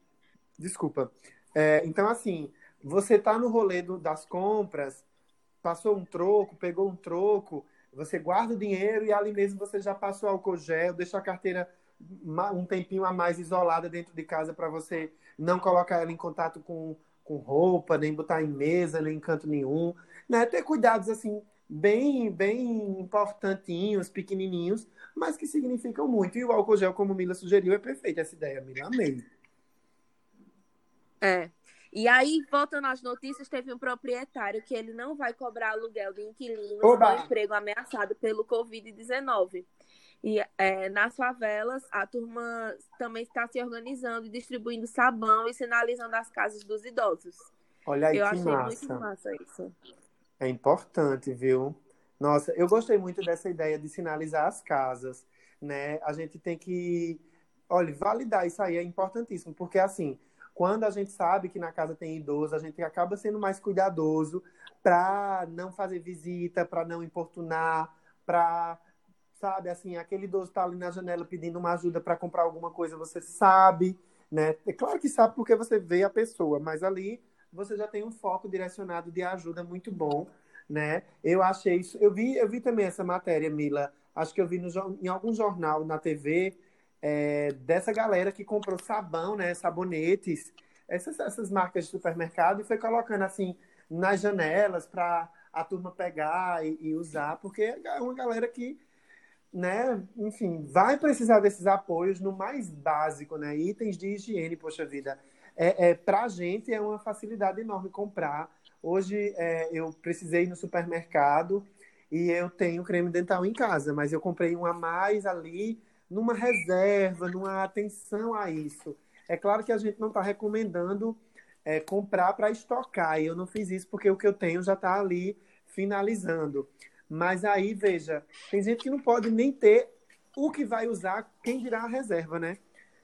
desculpa. É, então, assim, você tá no rolê do- das compras, passou um troco, pegou um troco, você guarda o dinheiro e ali mesmo você já passou álcool gel, deixa a carteira um tempinho a mais isolada dentro de casa para você não colocar ela em contato com, com roupa, nem botar em mesa, nem em canto nenhum. Né? Ter cuidados, assim, bem, bem importantinhos, pequenininhos, mas que significam muito. E o álcool gel, como Mila sugeriu, é perfeita essa ideia, Mila. Amei. É. E aí, voltando às notícias, teve um proprietário que ele não vai cobrar aluguel de inquilinos Oba! com emprego ameaçado pelo Covid-19. E é, nas favelas, a turma também está se organizando e distribuindo sabão e sinalizando as casas dos idosos. Olha aí Eu que achei massa. muito massa isso. É importante, viu? Nossa, eu gostei muito dessa ideia de sinalizar as casas, né? A gente tem que, olha, validar isso aí é importantíssimo, porque assim, quando a gente sabe que na casa tem idoso, a gente acaba sendo mais cuidadoso para não fazer visita, para não importunar, para, sabe, assim, aquele idoso tá ali na janela pedindo uma ajuda para comprar alguma coisa, você sabe, né? É claro que sabe porque você vê a pessoa, mas ali você já tem um foco direcionado de ajuda muito bom, né? Eu achei isso. Eu vi, eu vi também essa matéria, Mila. Acho que eu vi no, em algum jornal na TV é, dessa galera que comprou sabão, né? Sabonetes, essas, essas marcas de supermercado e foi colocando assim nas janelas para a turma pegar e, e usar, porque é uma galera que né, enfim, vai precisar desses apoios no mais básico, né? Itens de higiene, poxa vida. É, é, para a gente é uma facilidade enorme comprar. Hoje é, eu precisei ir no supermercado e eu tenho creme dental em casa, mas eu comprei um a mais ali numa reserva, numa atenção a isso. É claro que a gente não está recomendando é, comprar para estocar, e eu não fiz isso porque o que eu tenho já está ali finalizando. Mas aí, veja, tem gente que não pode nem ter o que vai usar, quem dirá a reserva, né?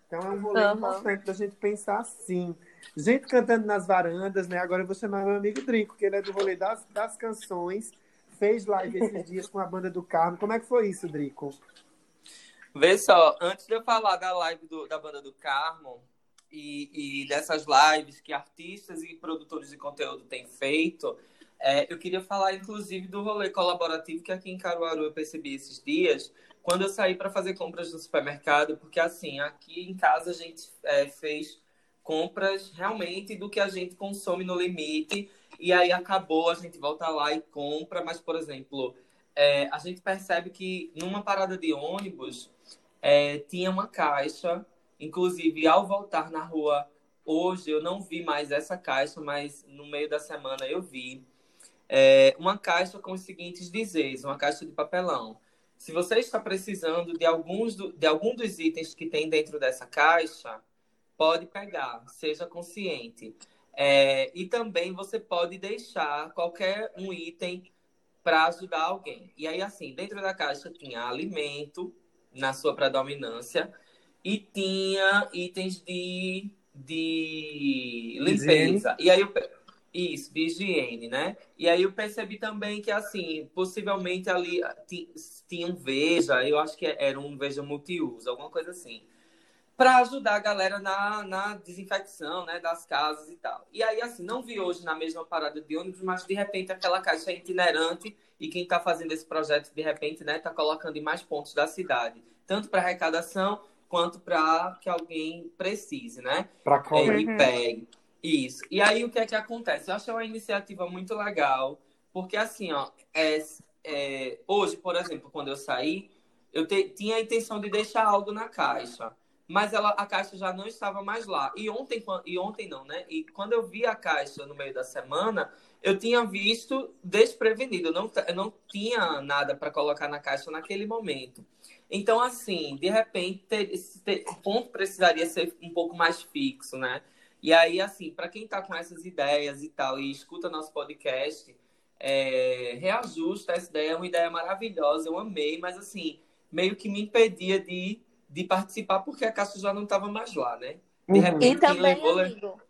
Então é um rolê Aham. importante da gente pensar assim. Gente cantando nas varandas, né? Agora eu vou chamar meu amigo Drico, que ele é do rolê das, das canções. Fez live esses <laughs> dias com a banda do Carmo. Como é que foi isso, Drico? Vê só, antes de eu falar da live do- da banda do Carmo e, e dessas lives que artistas e produtores de conteúdo têm feito, é, eu queria falar inclusive do rolê colaborativo que aqui em Caruaru eu percebi esses dias, quando eu saí para fazer compras no supermercado, porque assim, aqui em casa a gente é, fez compras realmente do que a gente consome no limite, e aí acabou, a gente volta lá e compra, mas, por exemplo, é, a gente percebe que numa parada de ônibus é, tinha uma caixa, inclusive ao voltar na rua hoje eu não vi mais essa caixa, mas no meio da semana eu vi é, uma caixa com os seguintes dizeres, uma caixa de papelão. Se você está precisando de alguns do- de algum dos itens que tem dentro dessa caixa, pode pegar, seja consciente. É, e também você pode deixar qualquer um item para ajudar alguém. E aí, assim, dentro da caixa tinha alimento, na sua predominância, e tinha itens de, de limpeza. E aí eu, isso, de higiene, né? E aí eu percebi também que, assim, possivelmente ali ah, ti- tinha um Veja, eu acho que era um Veja multiuso, alguma coisa assim. Para ajudar a galera na, na desinfecção, né, das casas e tal. E aí, assim, não vi hoje na mesma parada de ônibus, mas de repente aquela caixa é itinerante e quem está fazendo esse projeto, de repente, né, está colocando em mais pontos da cidade, tanto para arrecadação quanto para que alguém precise, né? Pra É, comer. e pegue. Isso. E aí o que é que acontece? Eu achei uma iniciativa muito legal, porque assim, ó, é, é, hoje, por exemplo, quando eu saí, eu te- tinha a intenção de deixar algo na caixa, mas ela, a caixa já não estava mais lá. E ontem, e ontem não, né? E quando eu vi a caixa no meio da semana, eu tinha visto desprevenido, eu não, não tinha nada para colocar na caixa naquele momento. Então, assim, de repente, ter- ter- o ponto precisaria ser um pouco mais fixo, né? E aí, assim, para quem tá com essas ideias e tal, e escuta nosso podcast, é, reajusta essa ideia, é uma ideia maravilhosa, eu amei, mas assim, meio que me impedia de, de participar porque a caixa já não estava mais lá, né? De Uhum. repente, E também, levou, le- amigo.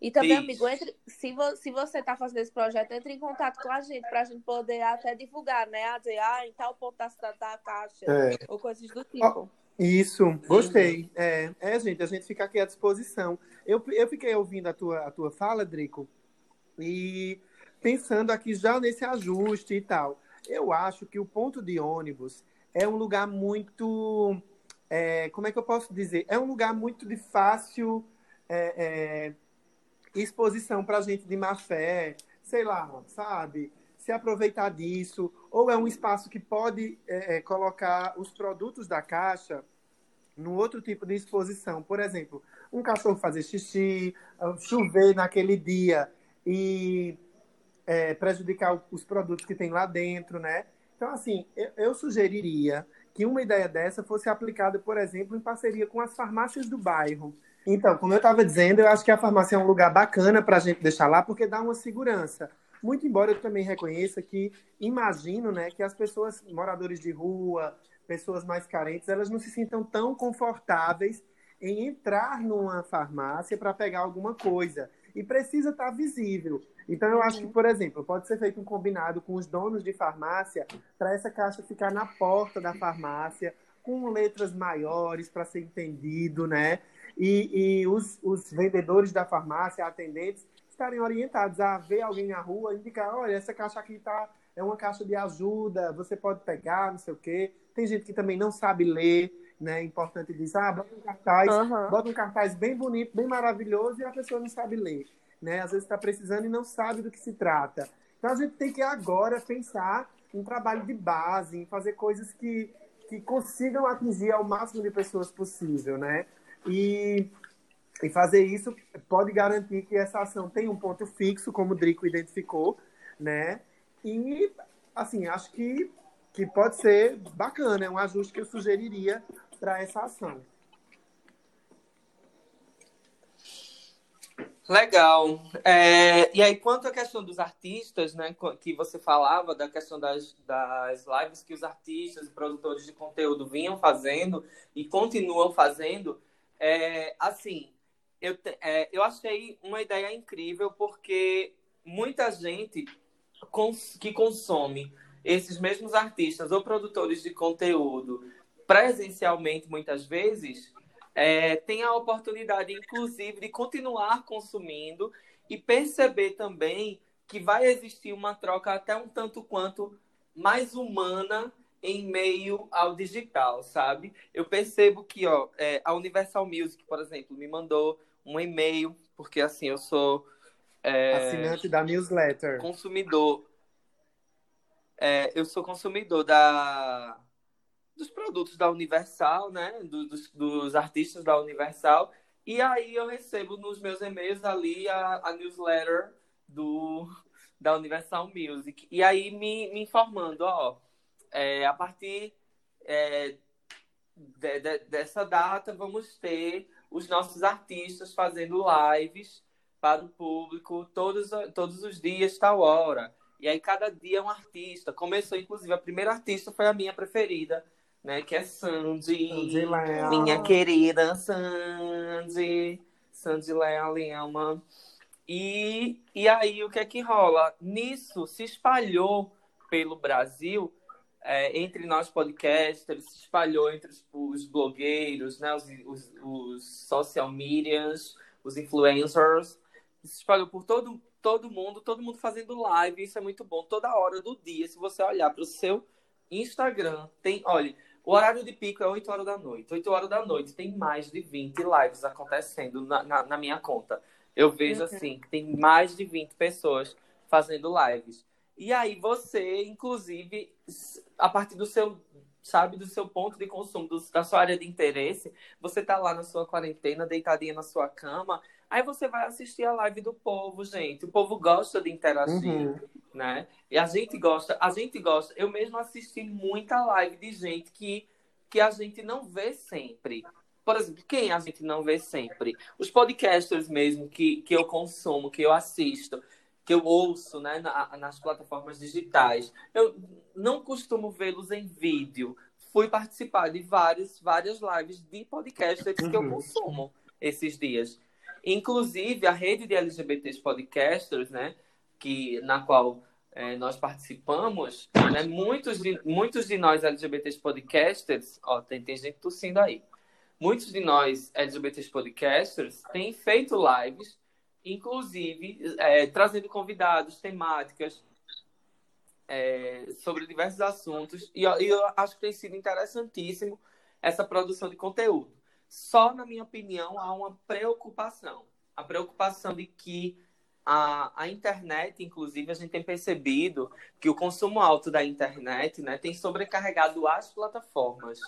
E também, Diz. amigo, entre, se, vo, se você tá fazendo esse projeto, entre em contato com a gente, pra gente poder até divulgar, né? A dizer, ah, em tal ponto da cidade tá a caixa, É. ou coisas do tipo. Isso, gostei. É, é, gente, a gente fica aqui à disposição. Eu, eu fiquei ouvindo a tua, a tua fala, Drico, e pensando aqui já nesse ajuste e tal. Eu acho que o ponto de ônibus é um lugar muito. é, como é que eu posso dizer? É um lugar muito de fácil é, é, exposição para gente de má fé, sei lá, sabe? Se aproveitar disso. Ou é um espaço que pode é, é, colocar os produtos da caixa num outro tipo de exposição. Por exemplo, um cachorro fazer xixi, ah, chover naquele dia e é, prejudicar os produtos que tem lá dentro, né? Então, assim, eu, eu sugeriria que uma ideia dessa fosse aplicada, por exemplo, em parceria com as farmácias do bairro. Então, como eu estava dizendo, eu acho que a farmácia é um lugar bacana para a gente deixar lá, porque dá uma segurança. Muito embora eu também reconheça que, imagino, né, que as pessoas, moradores de rua, pessoas mais carentes, elas não se sintam tão confortáveis em entrar numa farmácia para pegar alguma coisa. E precisa estar visível. Então, eu acho que, por exemplo, pode ser feito um combinado com os donos de farmácia para essa caixa ficar na porta da farmácia, com letras maiores para ser entendido, né? E, e os, os vendedores da farmácia, atendentes, estarem orientados a ver alguém na rua, indicar, olha, essa caixa aqui tá, é uma caixa de ajuda, você pode pegar, não sei o quê. Tem gente que também não sabe ler, né? É importante dizer, ah, bota um cartaz, Aham. bota um cartaz bem bonito, bem maravilhoso, e a pessoa não sabe ler. Né? Às vezes está precisando e não sabe do que se trata. Então a gente tem que agora pensar em trabalho de base, em fazer coisas que, que consigam atingir ao máximo de pessoas possível, né? E, e fazer isso pode garantir que essa ação tem um ponto fixo, como o Drico identificou, né? E, assim, acho que, que pode ser bacana, é um ajuste que eu sugeriria para essa ação. Legal. É, e aí, quanto à questão dos artistas, né, que você falava, da questão das, das lives que os artistas e produtores de conteúdo vinham fazendo e continuam fazendo, é, assim, eu, é, eu achei uma ideia incrível porque muita gente cons- que consome esses mesmos artistas ou produtores de conteúdo presencialmente, muitas vezes, é, tem a oportunidade, inclusive, de continuar consumindo e perceber também que vai existir uma troca até um tanto quanto mais humana em meio ao digital, sabe? Eu percebo que ó, é, a Universal Music, por exemplo, me mandou um e-mail, porque assim, eu sou é, Assinante da newsletter. consumidor. É, eu sou consumidor da, dos produtos da Universal, né? Do- dos, dos artistas da Universal. E aí eu recebo nos meus e-mails ali a, a newsletter do, da Universal Music. E aí me, me informando, ó, é, a partir é, de- de- dessa data vamos ter os nossos artistas fazendo lives para o público todos, todos os dias, tal hora. E aí cada dia é um artista. Começou, inclusive, a primeira artista foi a minha preferida, né? Que é Sandy. Sandy Leal. Minha querida Sandy. Sandy Leal Lima. E, e aí, o que é que rola? Nisso se espalhou pelo Brasil, é, entre nós podcasters, se espalhou entre os, os blogueiros, né, os, os, os social medias, os influencers, se espalhou por todo, todo mundo, todo mundo fazendo live, isso é muito bom, toda hora do dia, se você olhar para o seu Instagram, tem, olha, O horário de pico é 8 horas da noite. 8 horas da noite tem mais de 20 lives acontecendo na, na, na minha conta. Eu vejo, Uhum. assim, que tem mais de 20 pessoas fazendo lives. E aí você, inclusive, a partir do seu, sabe, do seu ponto de consumo, do- da sua área de interesse, você tá lá na sua quarentena, deitadinha na sua cama, aí você vai assistir a live do povo, gente. O povo gosta de interagir, Uhum. né? E a gente gosta, a gente gosta. Eu mesmo assisti muita live de gente que, que a gente não vê sempre. Por exemplo, quem a gente não vê sempre? Os podcasters mesmo que, que eu consumo, que eu assisto, que eu ouço né, na- nas plataformas digitais. Eu não costumo vê-los em vídeo. Fui participar de várias, várias lives de podcasters que eu Uhum. consumo esses dias. Inclusive, a rede de LGBTs podcasters, né, que, na qual eh, nós participamos, né, muitos, de, muitos de nós LGBTs podcasters, ó, tem, tem gente tossindo aí, muitos de nós LGBTs podcasters têm feito lives, inclusive eh, trazendo convidados, temáticas, é, sobre diversos assuntos e e eu acho que tem sido interessantíssimo essa produção de conteúdo. Só, na minha opinião, há uma preocupação. A preocupação de que a, a internet, inclusive, a gente tem percebido que o consumo alto da internet né, tem sobrecarregado as plataformas,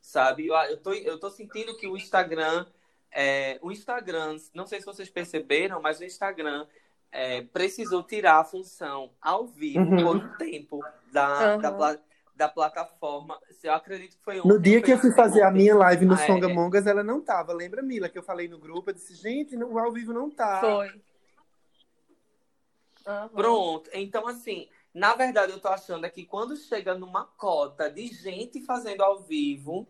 sabe? Eu, eu, tô, eu tô sentindo que o Instagram, é, o Instagram, não sei se vocês perceberam, mas o Instagram é, precisou tirar a função ao vivo Uhum. por um tempo da, Uhum. da, da plataforma. Eu acredito que foi No ontem, dia que eu fui fazer a ontem. minha live no Ah, é, Songa é. Mongas, ela não tava. Lembra, Mila, que eu falei no grupo? Eu disse, gente, no, o ao vivo não tá. Foi. Aham. Pronto. Então, assim, na verdade, eu tô achando é que quando chega numa cota de gente fazendo ao vivo,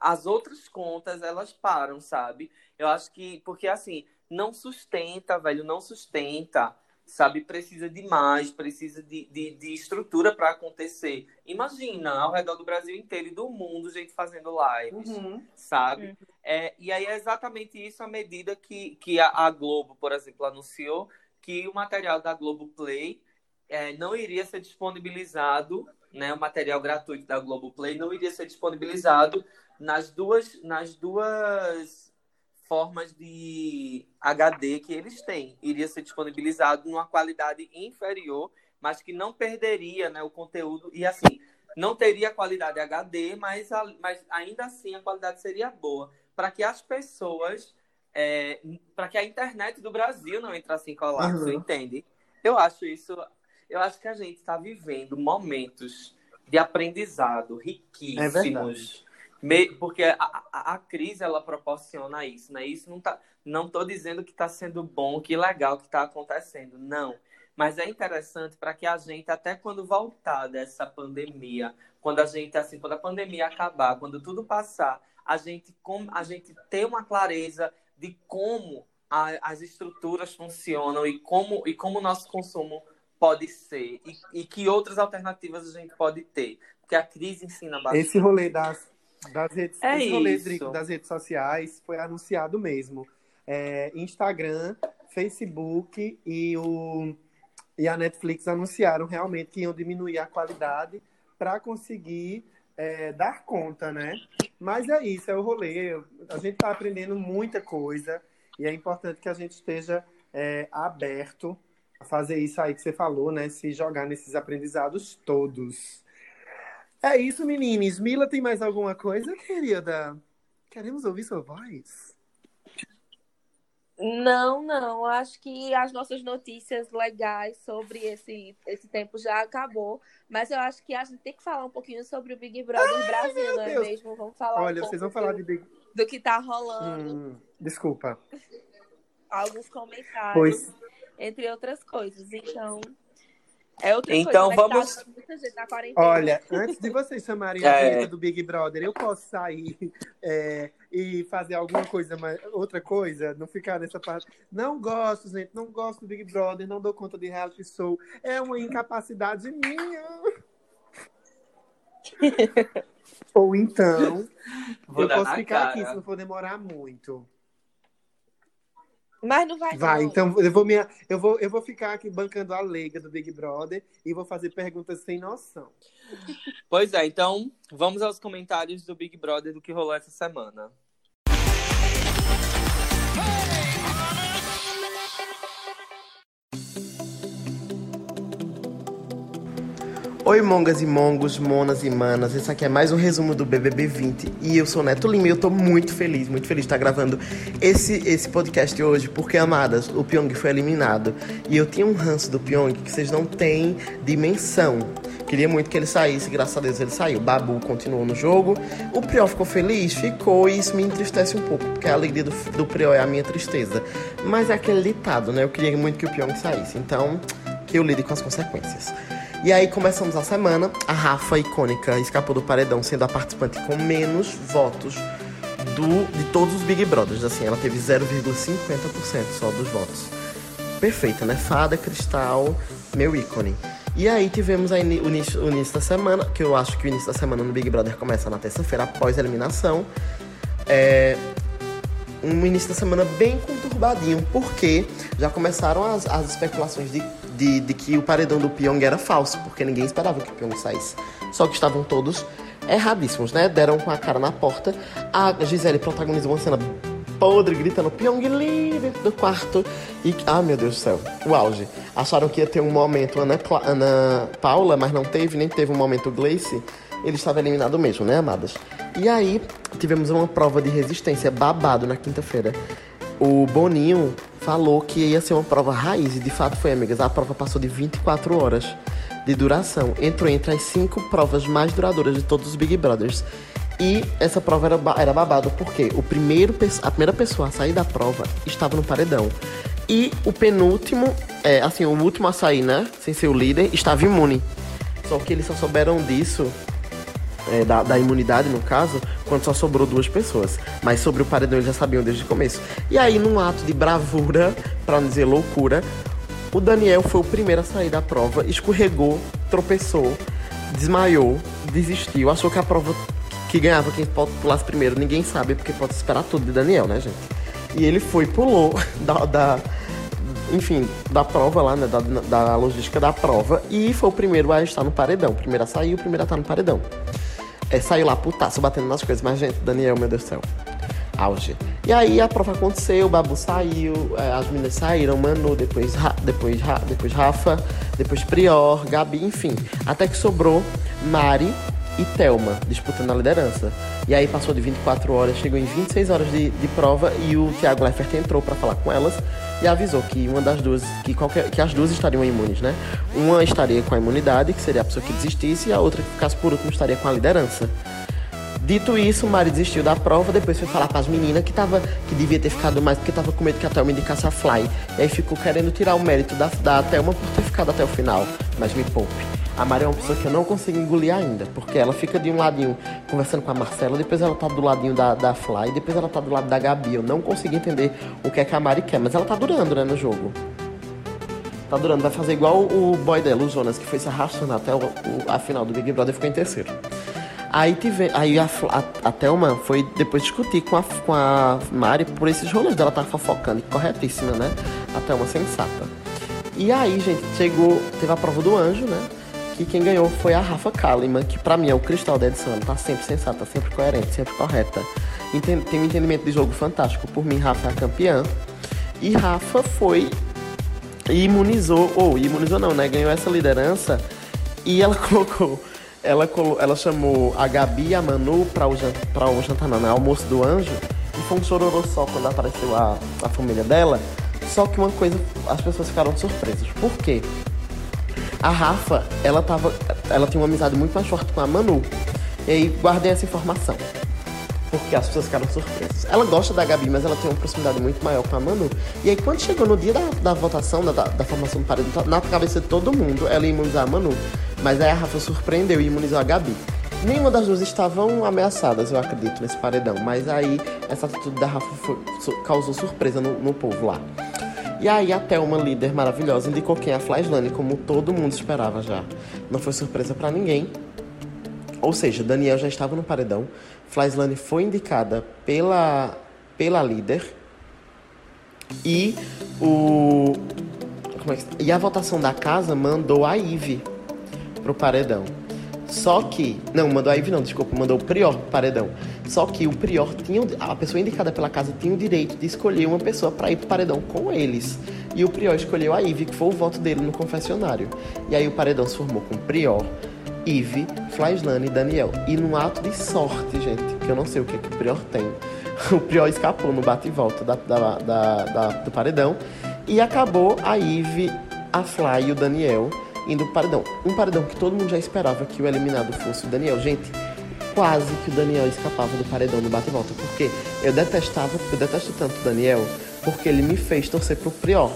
as outras contas, elas param, sabe? Eu acho que, porque assim, não sustenta, velho, não sustenta, sabe? Precisa de mais, precisa de, de, de estrutura para acontecer. Imagina, ao redor do Brasil inteiro e do mundo, gente fazendo lives. Uhum. sabe? É, e aí é exatamente isso à medida que, que a, a Globo, por exemplo, anunciou que o material da Globo Play é, não iria ser disponibilizado, né, o material gratuito da Globo Play não iria ser disponibilizado nas duas, nas duas formas de HD que eles têm. Iria ser disponibilizado numa qualidade inferior, mas que não perderia né, o conteúdo. E assim, não teria qualidade HD, mas, a- mas ainda assim a qualidade seria boa. Para que as pessoas. para que a internet do Brasil não entrasse em colapso, Uhum. entende? Eu acho isso. Eu acho que a gente está vivendo momentos de aprendizado É riquíssimos. Me- porque a, a, a crise ela proporciona isso, né? Isso não tá, não tô dizendo que está sendo bom, que legal que está acontecendo, não. Mas é interessante para que a gente até quando voltar dessa pandemia, quando a gente assim, quando a pandemia acabar, quando tudo passar, a gente com, a gente ter uma clareza de como a- as estruturas funcionam e como e como o nosso consumo pode ser e, e que outras alternativas a gente pode ter, porque a crise ensina bastante. Esse rolê das, das redes, É das redes sociais foi anunciado mesmo. É, Instagram, Facebook e, o, e a Netflix anunciaram realmente que iam diminuir a qualidade para conseguir é, dar conta, né? Mas é isso, é o rolê. A gente está aprendendo muita coisa e é importante que a gente esteja é, aberto a fazer isso aí que você falou, né? Se jogar nesses aprendizados todos. É isso, meninas. Mila, tem mais alguma coisa, querida? Queremos ouvir sua voz? Não, não. Acho que as nossas notícias legais sobre esse, esse tempo já acabou. Mas eu acho que a gente tem que falar um pouquinho sobre o Big Brother Brasil, não é Deus. mesmo? Vamos falar Olha, um vocês vão falar do, de Big... do que tá rolando, Hum, desculpa. alguns comentários, Pois, entre outras coisas. Então, é outra Então, coisa. né, que vamos- Tá, muita gente na quarentena. olha, antes de vocês chamarem a <laughs> É. vinheta do Big Brother, eu posso sair é, e fazer alguma coisa, mais, outra coisa? Não ficar nessa parte. Não gosto, gente, não gosto do Big Brother, não dou conta de reality show. É uma incapacidade minha. <laughs> Ou então, Vou eu posso ficar cara. aqui se não for demorar muito. Mas não vai, Vai, não. então eu vou, me, eu, vou, eu vou ficar aqui bancando a leiga do Big Brother e vou fazer perguntas sem noção. Pois é, então vamos aos comentários do Big Brother do que rolou essa semana. Oi, mongas e mongos, monas e manas. Esse aqui é mais um resumo do BBB 20 e eu sou Neto Lima e eu tô muito feliz, muito feliz de estar gravando esse, esse podcast hoje porque, amadas, o Pyong foi eliminado e eu tinha um ranço do Pyong que vocês não têm dimensão. Queria muito que ele saísse, graças a Deus ele saiu. Babu continuou no jogo. O Priol ficou feliz? Ficou, e isso me entristece um pouco, porque a alegria do, do é a minha tristeza. Mas é aquele ditado, né? Eu queria muito que o Pyong saísse, então que eu lide com as consequências. E aí começamos a semana. A Rafa icônica escapou do paredão, sendo a participante com menos votos do, de todos os Big Brothers. Assim, ela teve 0,50% só dos votos. Perfeita, né? Fada, cristal, meu ícone. E aí tivemos a ini- o, início, o início da semana, que eu acho que o início da semana no Big Brother começa na terça-feira, após a eliminação. É, um início da semana bem conturbadinho, porque já começaram as, as especulações de, de, de que o paredão do Pyong era falso, porque ninguém esperava que o Pyong saísse. Só que estavam todos erradíssimos, né? Deram com a cara na porta. A Gisele protagonizou uma cena podre, gritando Pyong dentro do quarto. E, ah, meu Deus do céu, o auge. Acharam que ia ter um momento Ana, Cla- Ana Paula, mas não teve, nem teve um momento Gleice. Ele estava eliminado mesmo, né, amadas? E aí, tivemos uma prova de resistência babado na quinta-feira. O Boninho falou que ia ser uma prova raiz, e de fato foi, amigas. A prova passou de 24 horas de duração. Entrou entre as cinco provas mais duradouras de todos os Big Brothers. E essa prova era, era babado porque o primeiro, a primeira pessoa a sair da prova estava no paredão. E o penúltimo, é, assim, o último a sair, né? Sem ser o líder, estava imune. Só que eles só souberam disso é, da, da imunidade, no caso, quando só sobrou duas pessoas. Mas sobre o paredão eles já sabiam desde o começo. E aí, num ato de bravura, pra não dizer loucura, o Daniel foi o primeiro a sair da prova, escorregou, tropeçou, desmaiou, desistiu, achou que a prova que ganhava quem pulasse primeiro, ninguém sabe, porque pode esperar tudo de Daniel, né, gente? E ele foi, pulou <laughs> da, da- enfim, da prova lá, né, da, da logística da prova, e foi o primeiro a estar no paredão. O primeiro a sair, o primeiro a estar no paredão. É, saiu lá putaço, batendo nas coisas. Mas, gente, Daniel, meu Deus do céu. Auge. E aí a prova aconteceu, o Babu saiu, é, as meninas saíram, Manu, depois, Ra- depois, Ra- depois Rafa, depois Prior, Gabi, enfim. Até que sobrou Mari e Thelma disputando a liderança. E aí passou de 24 horas, chegou em 26 horas de, de prova e o Thiago Leifert entrou pra falar com elas e avisou que uma das duas, que, qualquer, que as duas estariam imunes, né? Uma estaria com a imunidade, que seria a pessoa que desistisse, e a outra que ficasse por último estaria com a liderança. Dito isso, Mari desistiu da prova, depois foi falar pras meninas que, tava, que devia ter ficado mais, porque tava com medo que a Thelma indicasse a Fly. E aí ficou querendo tirar o mérito da, da Thelma por ter ficado até o final. Mas me poupe. A Mari é uma pessoa que eu não consigo engolir ainda, porque ela fica de um ladinho conversando com a Marcela, depois ela tá do ladinho da, da Fly, depois ela tá do lado da Gabi. Eu não consigo entender o que é que a Mari quer, mas ela tá durando, né, no jogo. Tá durando, vai fazer igual o boy dela, o Jonas, que foi se arrastando até o- o- a final do Big Brother e ficou em terceiro. Aí, tive, aí a, a, a Thelma foi depois discutir com a, com a Mari por esses rolês dela tá fofocando, corretíssima, né? A Thelma sensata. E aí, gente, chegou, teve a prova do anjo, né? Que quem ganhou foi a Rafa Kalimann, que pra mim é o cristal da edição. Tá sempre sensata, sempre coerente, sempre correta. Enten- tem um entendimento de jogo fantástico. Por mim, Rafa é a campeã. E Rafa foi e imunizou, ou imunizou não, né? Ganhou essa liderança e ela <laughs> colocou, ela, ela chamou a Gabi e a Manu para o, pra o jantar, não, né? Almoço do anjo. E foi um chororô só quando apareceu a, a família dela. Só que uma coisa, as pessoas ficaram surpresas. Por quê? A Rafa, ela tava. Ela tinha uma amizade muito mais forte com a Manu. E aí guardei essa informação. Porque as pessoas ficaram surpresas. Ela gosta da Gabi, mas ela tem uma proximidade muito maior com a Manu. E aí, quando chegou no dia da, da votação, da, da formação do paredão, na cabeça de todo mundo, ela ia imunizar a Manu. Mas aí a Rafa surpreendeu e imunizou a Gabi. Nenhuma das duas estavam ameaçadas, eu acredito, nesse paredão. Mas aí, essa atitude da Rafa foi- causou surpresa no, no povo lá. E aí a Thelma, líder maravilhosa, indicou quem? A Flyslane, como todo mundo esperava já. Não foi surpresa pra ninguém. Ou seja, Daniel já estava no paredão. Flyslane foi indicada pela, pela líder. E o. É que... E a votação da casa mandou a Ive pro paredão. Só que. Não, mandou a Ive não, desculpa, mandou o Prior paredão. Só que o Prior tinha. A pessoa indicada pela casa tinha o direito de escolher uma pessoa para ir pro paredão com eles. E o Prior escolheu a Ive, que foi o voto dele no confessionário. E aí o paredão se formou com Prior, Ive, Flaislane e Daniel. E num ato de sorte, gente, que eu não sei o que, que o Prior tem. <laughs> O Prior escapou no bate e volta da, da, da, da do paredão. E acabou a Ive, a Fly e o Daniel indo pro paredão. Um paredão que todo mundo já esperava que o eliminado fosse o Daniel. Gente, quase que o Daniel escapava do paredão no bate e volta. Porque eu detestava, eu detesto tanto o Daniel, porque ele me fez torcer pro Prior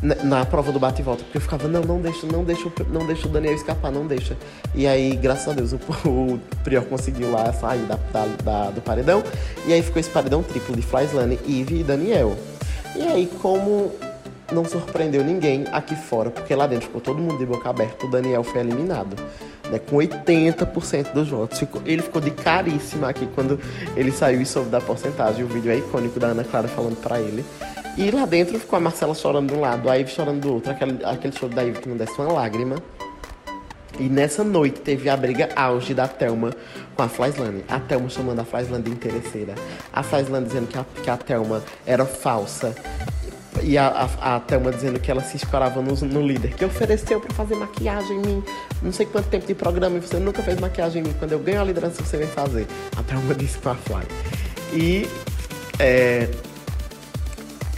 na, na prova do bate e volta. Porque eu ficava, não, não deixa, não deixa, não deixa o Daniel escapar, não deixa. E aí, graças a Deus, o, <laughs> o Prior conseguiu lá sair da, da, da, do paredão. E aí ficou esse paredão triplo de Flyslane, Eve e Daniel. E aí, como não surpreendeu ninguém aqui fora, porque lá dentro ficou todo mundo de boca aberta, o Daniel foi eliminado. Né, com 80% dos votos. Ele ficou de caríssima aqui quando ele saiu e soube da porcentagem. O vídeo é icônico da Ana Clara falando para ele. E lá dentro ficou a Marcela chorando de um lado, a Ivy chorando do outro, aquele, aquele choro da Ivy que não desce uma lágrima. E nessa noite teve a briga auge da Thelma com a Flyslane. A Thelma chamando a Flyslane de interesseira. A Flyslane dizendo que a, que a Thelma era falsa. E a, a, a Thelma dizendo que ela se escorava no, no líder, que ofereceu para fazer maquiagem em mim. Não sei quanto tempo de programa e você nunca fez maquiagem em mim. Quando eu ganho a liderança, você vem fazer. A Thelma <laughs> disse com a Fly. E é,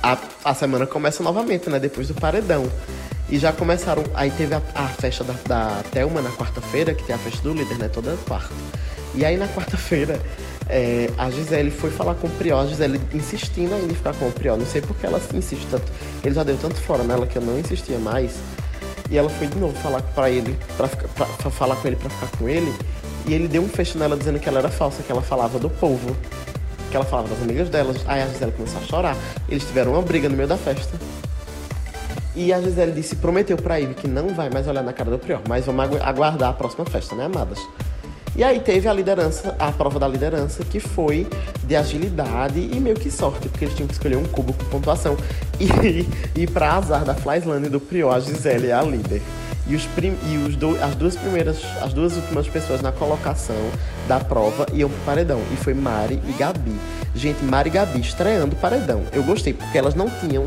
a, a semana começa novamente, né? Depois do paredão. E já começaram. Aí teve a, a festa da, da Thelma na quarta-feira, que tem a festa do líder, né? Toda quarta. E aí na quarta-feira, é, a Gisele foi falar com o Prió, a Gisele insistindo ainda em ficar com o Prió. Não sei porque ela insiste tanto. Ele já deu tanto fora nela que eu não insistia mais. E ela foi de novo falar para ele, pra, pra, pra, falar com ele pra ficar com ele. E ele deu um fecho nela dizendo que ela era falsa, que ela falava do povo. Que ela falava das amigas delas. Aí a Gisele começou a chorar. Eles tiveram uma briga no meio da festa. E a Gisele disse, prometeu pra Ivy que não vai mais olhar na cara do Prior, mas vamos aguardar a próxima festa, né, amadas? E aí teve a liderança, a prova da liderança, que foi de agilidade e meio que sorte, porque eles tinham que escolher um cubo com pontuação. <laughs> E, e para azar da Flyslane e do Prior, a Gisele é a líder. E, os prim, e os do, as duas primeiras, as duas últimas pessoas na colocação da prova iam pro paredão. E foi Mari e Gabi. Gente, Mari e Gabi estreando paredão. Eu gostei, porque elas não tinham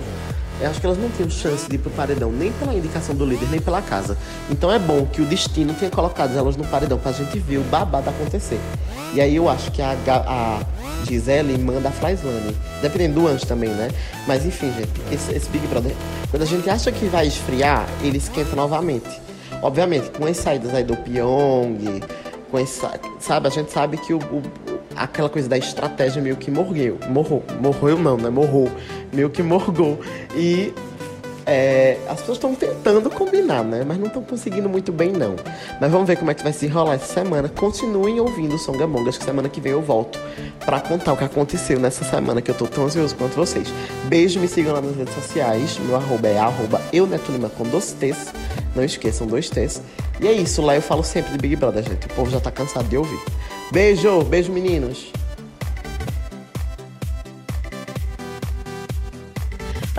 eu acho que elas não tinham chance de ir pro paredão, nem pela indicação do líder, nem pela casa. Então é bom que o destino tenha colocado elas no paredão pra gente ver o babado acontecer. E aí eu acho que a, a Gisele manda a Flyslane. Dependendo do anjo também, né? Mas enfim, gente, esse, esse Big Brother, quando a gente acha que vai esfriar, ele esquenta novamente. Obviamente, com as saídas aí do Pyong, com essa, sabe, a gente sabe que o, o aquela coisa da estratégia meio que morreu. Morrou. Morreu não, né? Morrou. Meio que morgou. E é, as pessoas estão tentando combinar, né? Mas não estão conseguindo muito bem, não. Mas vamos ver como é que vai se rolar essa semana. Continuem ouvindo o Songamonga. Acho que semana que vem eu volto para contar o que aconteceu nessa semana, que eu tô tão ansioso quanto vocês. Beijo, me sigam lá nas redes sociais. Meu arroba é arroba eunetolima com dois T's. Não esqueçam, dois T's. E é isso, lá eu falo sempre de Big Brother, gente. O povo já tá cansado de ouvir. Beijo, beijo meninos.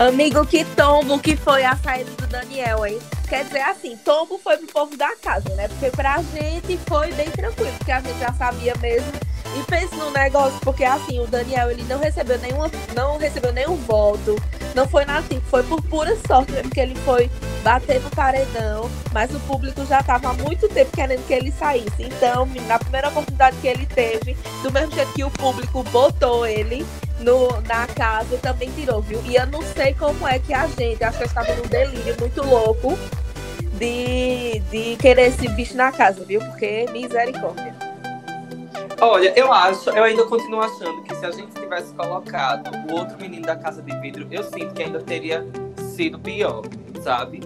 Amigo, que tombo que foi a saída do Daniel, hein? Quer dizer, assim, tombo foi pro povo da casa, né? Porque pra gente foi bem tranquilo, porque a gente já sabia mesmo. E pense no negócio, porque assim, o Daniel ele não recebeu nenhuma, não recebeu nenhum voto, não foi nada assim, foi por pura sorte mesmo que ele foi bater no paredão, mas o público já estava há muito tempo querendo que ele saísse. Então, na primeira oportunidade que ele teve, do mesmo jeito que o público botou ele no, na casa, também tirou, viu? E eu não sei como é que a gente, acho que eu estava num delírio muito louco de, de querer esse bicho na casa, viu? Porque misericórdia. Olha, eu acho, eu ainda continuo achando que se a gente tivesse colocado o outro menino da casa de vidro, eu sinto que ainda teria sido pior, sabe?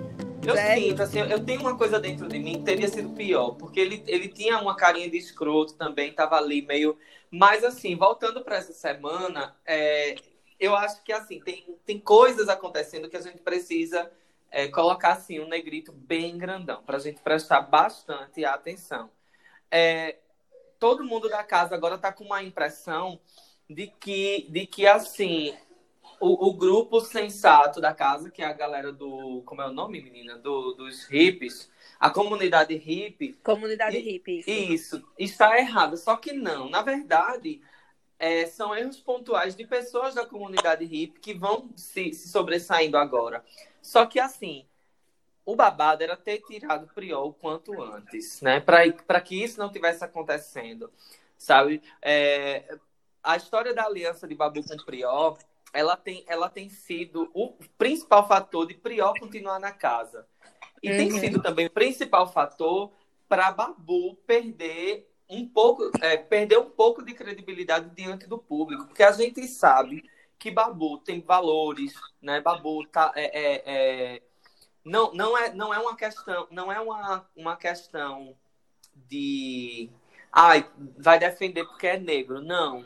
Eu Sério? sinto, assim, eu tenho uma coisa dentro de mim que teria sido pior, porque ele, ele tinha uma carinha de escroto também, tava ali meio. Mas, assim, voltando para essa semana, é, eu acho que, assim, tem, tem coisas acontecendo que a gente precisa é, colocar, assim, um negrito bem grandão, para a gente prestar bastante atenção. É, todo mundo da casa agora tá com uma impressão de que, de que assim, o, o, grupo sensato da casa, que é a galera do. Como é o nome, menina? Do, dos hippies. A comunidade hippie. Comunidade hippie. Isso. isso, está errado. Só que não. Na verdade, é, são erros pontuais de pessoas da comunidade hippie que vão se, se sobressaindo agora. Só que assim, o babado era ter tirado o Priol o quanto antes, né? Para que isso não tivesse acontecendo, sabe? É, a história da aliança de Babu com Priol, ela tem, ela tem sido o principal fator de Priol continuar na casa. E uhum. tem sido também o principal fator para Babu perder um pouco, é, perder um pouco de credibilidade diante do público, porque a gente sabe que Babu tem valores, né? Babu tá, é, é, é não, não é, não é uma questão, não é uma, uma questão de, ai, vai defender porque é negro, não,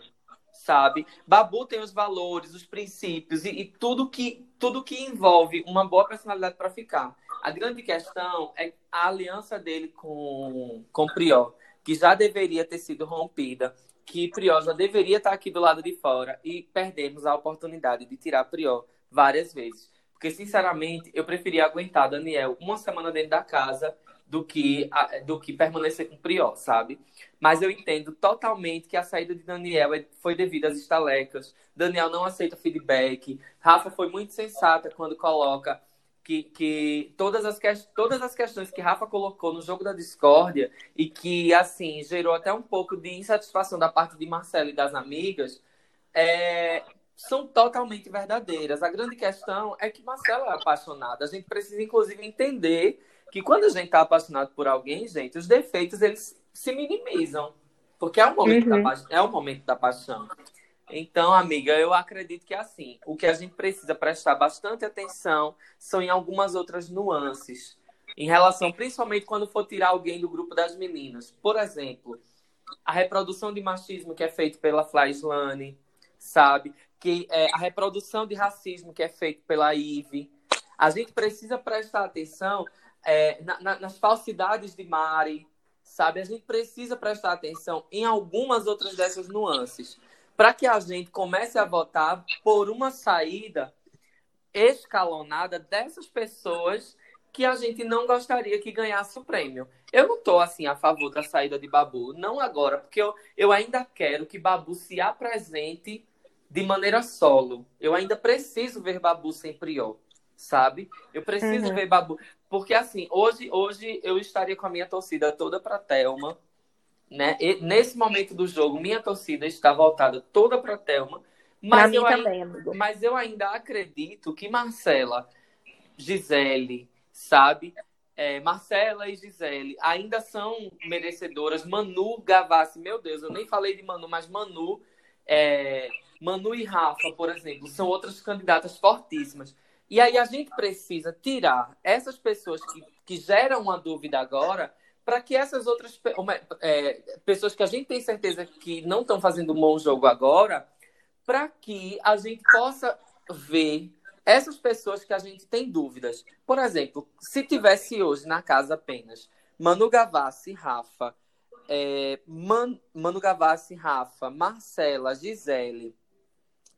sabe? Babu tem os valores, os princípios e, e tudo que tudo que envolve uma boa personalidade para ficar. A grande questão é a aliança dele com com Prior, que já deveria ter sido rompida, que Prior já deveria estar aqui do lado de fora e perdemos a oportunidade de tirar Prior várias vezes. Porque, sinceramente, eu preferia aguentar Daniel uma semana dentro da casa do que, do que permanecer com o Prior, sabe? Mas eu entendo totalmente que a saída de Daniel é, foi devido às estalecas. Daniel não aceita feedback. Rafa foi muito sensata quando coloca que, que todas, as que, todas as questões que Rafa colocou no jogo da discórdia e que, assim, gerou até um pouco de insatisfação da parte de Marcelo e das amigas, é, são totalmente verdadeiras. A grande questão é que Marcelo é apaixonado. A gente precisa, inclusive, entender que quando a gente está apaixonado por alguém, gente, os defeitos eles se minimizam. Porque é o momento, uhum. da, é o momento da paixão. Então, amiga, eu acredito que é assim. O que a gente precisa prestar bastante atenção são em algumas outras nuances. Em relação, principalmente quando for tirar alguém do grupo das meninas. Por exemplo, a reprodução de machismo que é feita pela Flaislane, sabe? que é, a reprodução de racismo que é feita pela IVE. A gente precisa prestar atenção é, na, na, nas falsidades de Mari, sabe? A gente precisa prestar atenção em algumas outras dessas nuances, para que a gente comece a votar por uma saída escalonada dessas pessoas que a gente não gostaria que ganhasse o prêmio. Eu não estou assim a favor da saída de Babu, não agora, porque eu, eu ainda quero que Babu se apresente de maneira solo. Eu ainda preciso ver Babu sem Priol, sabe? Eu preciso uhum. ver Babu. Porque assim, hoje, hoje eu estaria com a minha torcida toda para Thelma. Né? E, nesse momento do jogo, minha torcida está voltada toda para Thelma. Mas, eu também, ainda, mas eu ainda acredito que Marcela, Gisele, sabe? É, Marcela e Gisele ainda são merecedoras. Manu Gavassi, meu Deus, eu nem falei de Manu, mas Manu é, Manu e Rafa, por exemplo, são outras candidatas fortíssimas. E aí a gente precisa tirar essas pessoas que, que geram uma dúvida agora para que essas outras é, pessoas que a gente tem certeza que não estão fazendo um bom jogo agora, para que a gente possa ver essas pessoas que a gente tem dúvidas. Por exemplo, se tivesse hoje na casa apenas Manu Gavassi, Rafa, é, Man, Manu Gavassi, Rafa, Marcela, Gisele,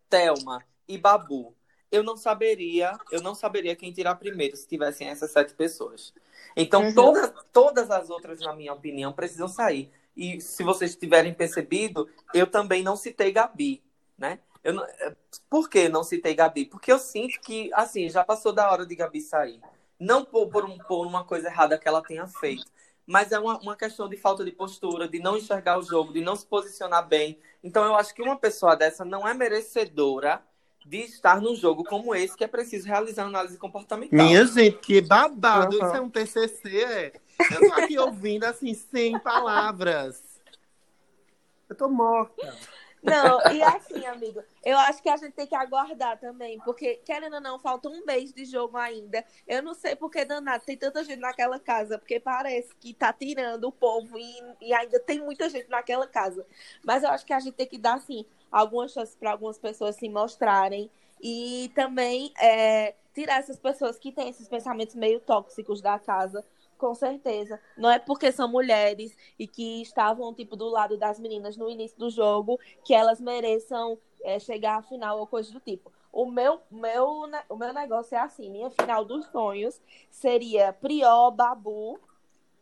Thelma e Babu, eu não saberia, eu não saberia quem tirar primeiro se tivessem essas sete pessoas. Então, uhum. todas, todas as outras, na minha opinião, precisam sair. E se vocês tiverem percebido, eu também não citei Gabi, né? Eu não, por que não citei Gabi? Porque eu sinto que, assim, já passou da hora de Gabi sair. Não por, por, um, por uma coisa errada que ela tenha feito, mas é uma, uma questão de falta de postura, de não enxergar o jogo, de não se posicionar bem. Então eu acho que uma pessoa dessa não é merecedora de estar num jogo como esse, que é preciso realizar análise comportamental. Minha gente, que babado! Uhum. Isso é um TCC, é? Eu tô aqui ouvindo, assim, sem palavras. Eu tô morta. Não, e assim, amigo, eu acho que a gente tem que aguardar também, porque, querendo ou não, falta um mês de jogo ainda. Eu não sei porque danado tem tanta gente naquela casa, porque parece que tá tirando o povo e, e ainda tem muita gente naquela casa. Mas eu acho que a gente tem que dar, assim, algumas chances para algumas pessoas se mostrarem e também é, tirar essas pessoas que têm esses pensamentos meio tóxicos da casa com certeza. Não é porque são mulheres e que estavam, tipo, do lado das meninas no início do jogo que elas mereçam é, chegar à final ou coisa do tipo. O meu, meu, o meu negócio é assim, minha final dos sonhos seria Prió, Babu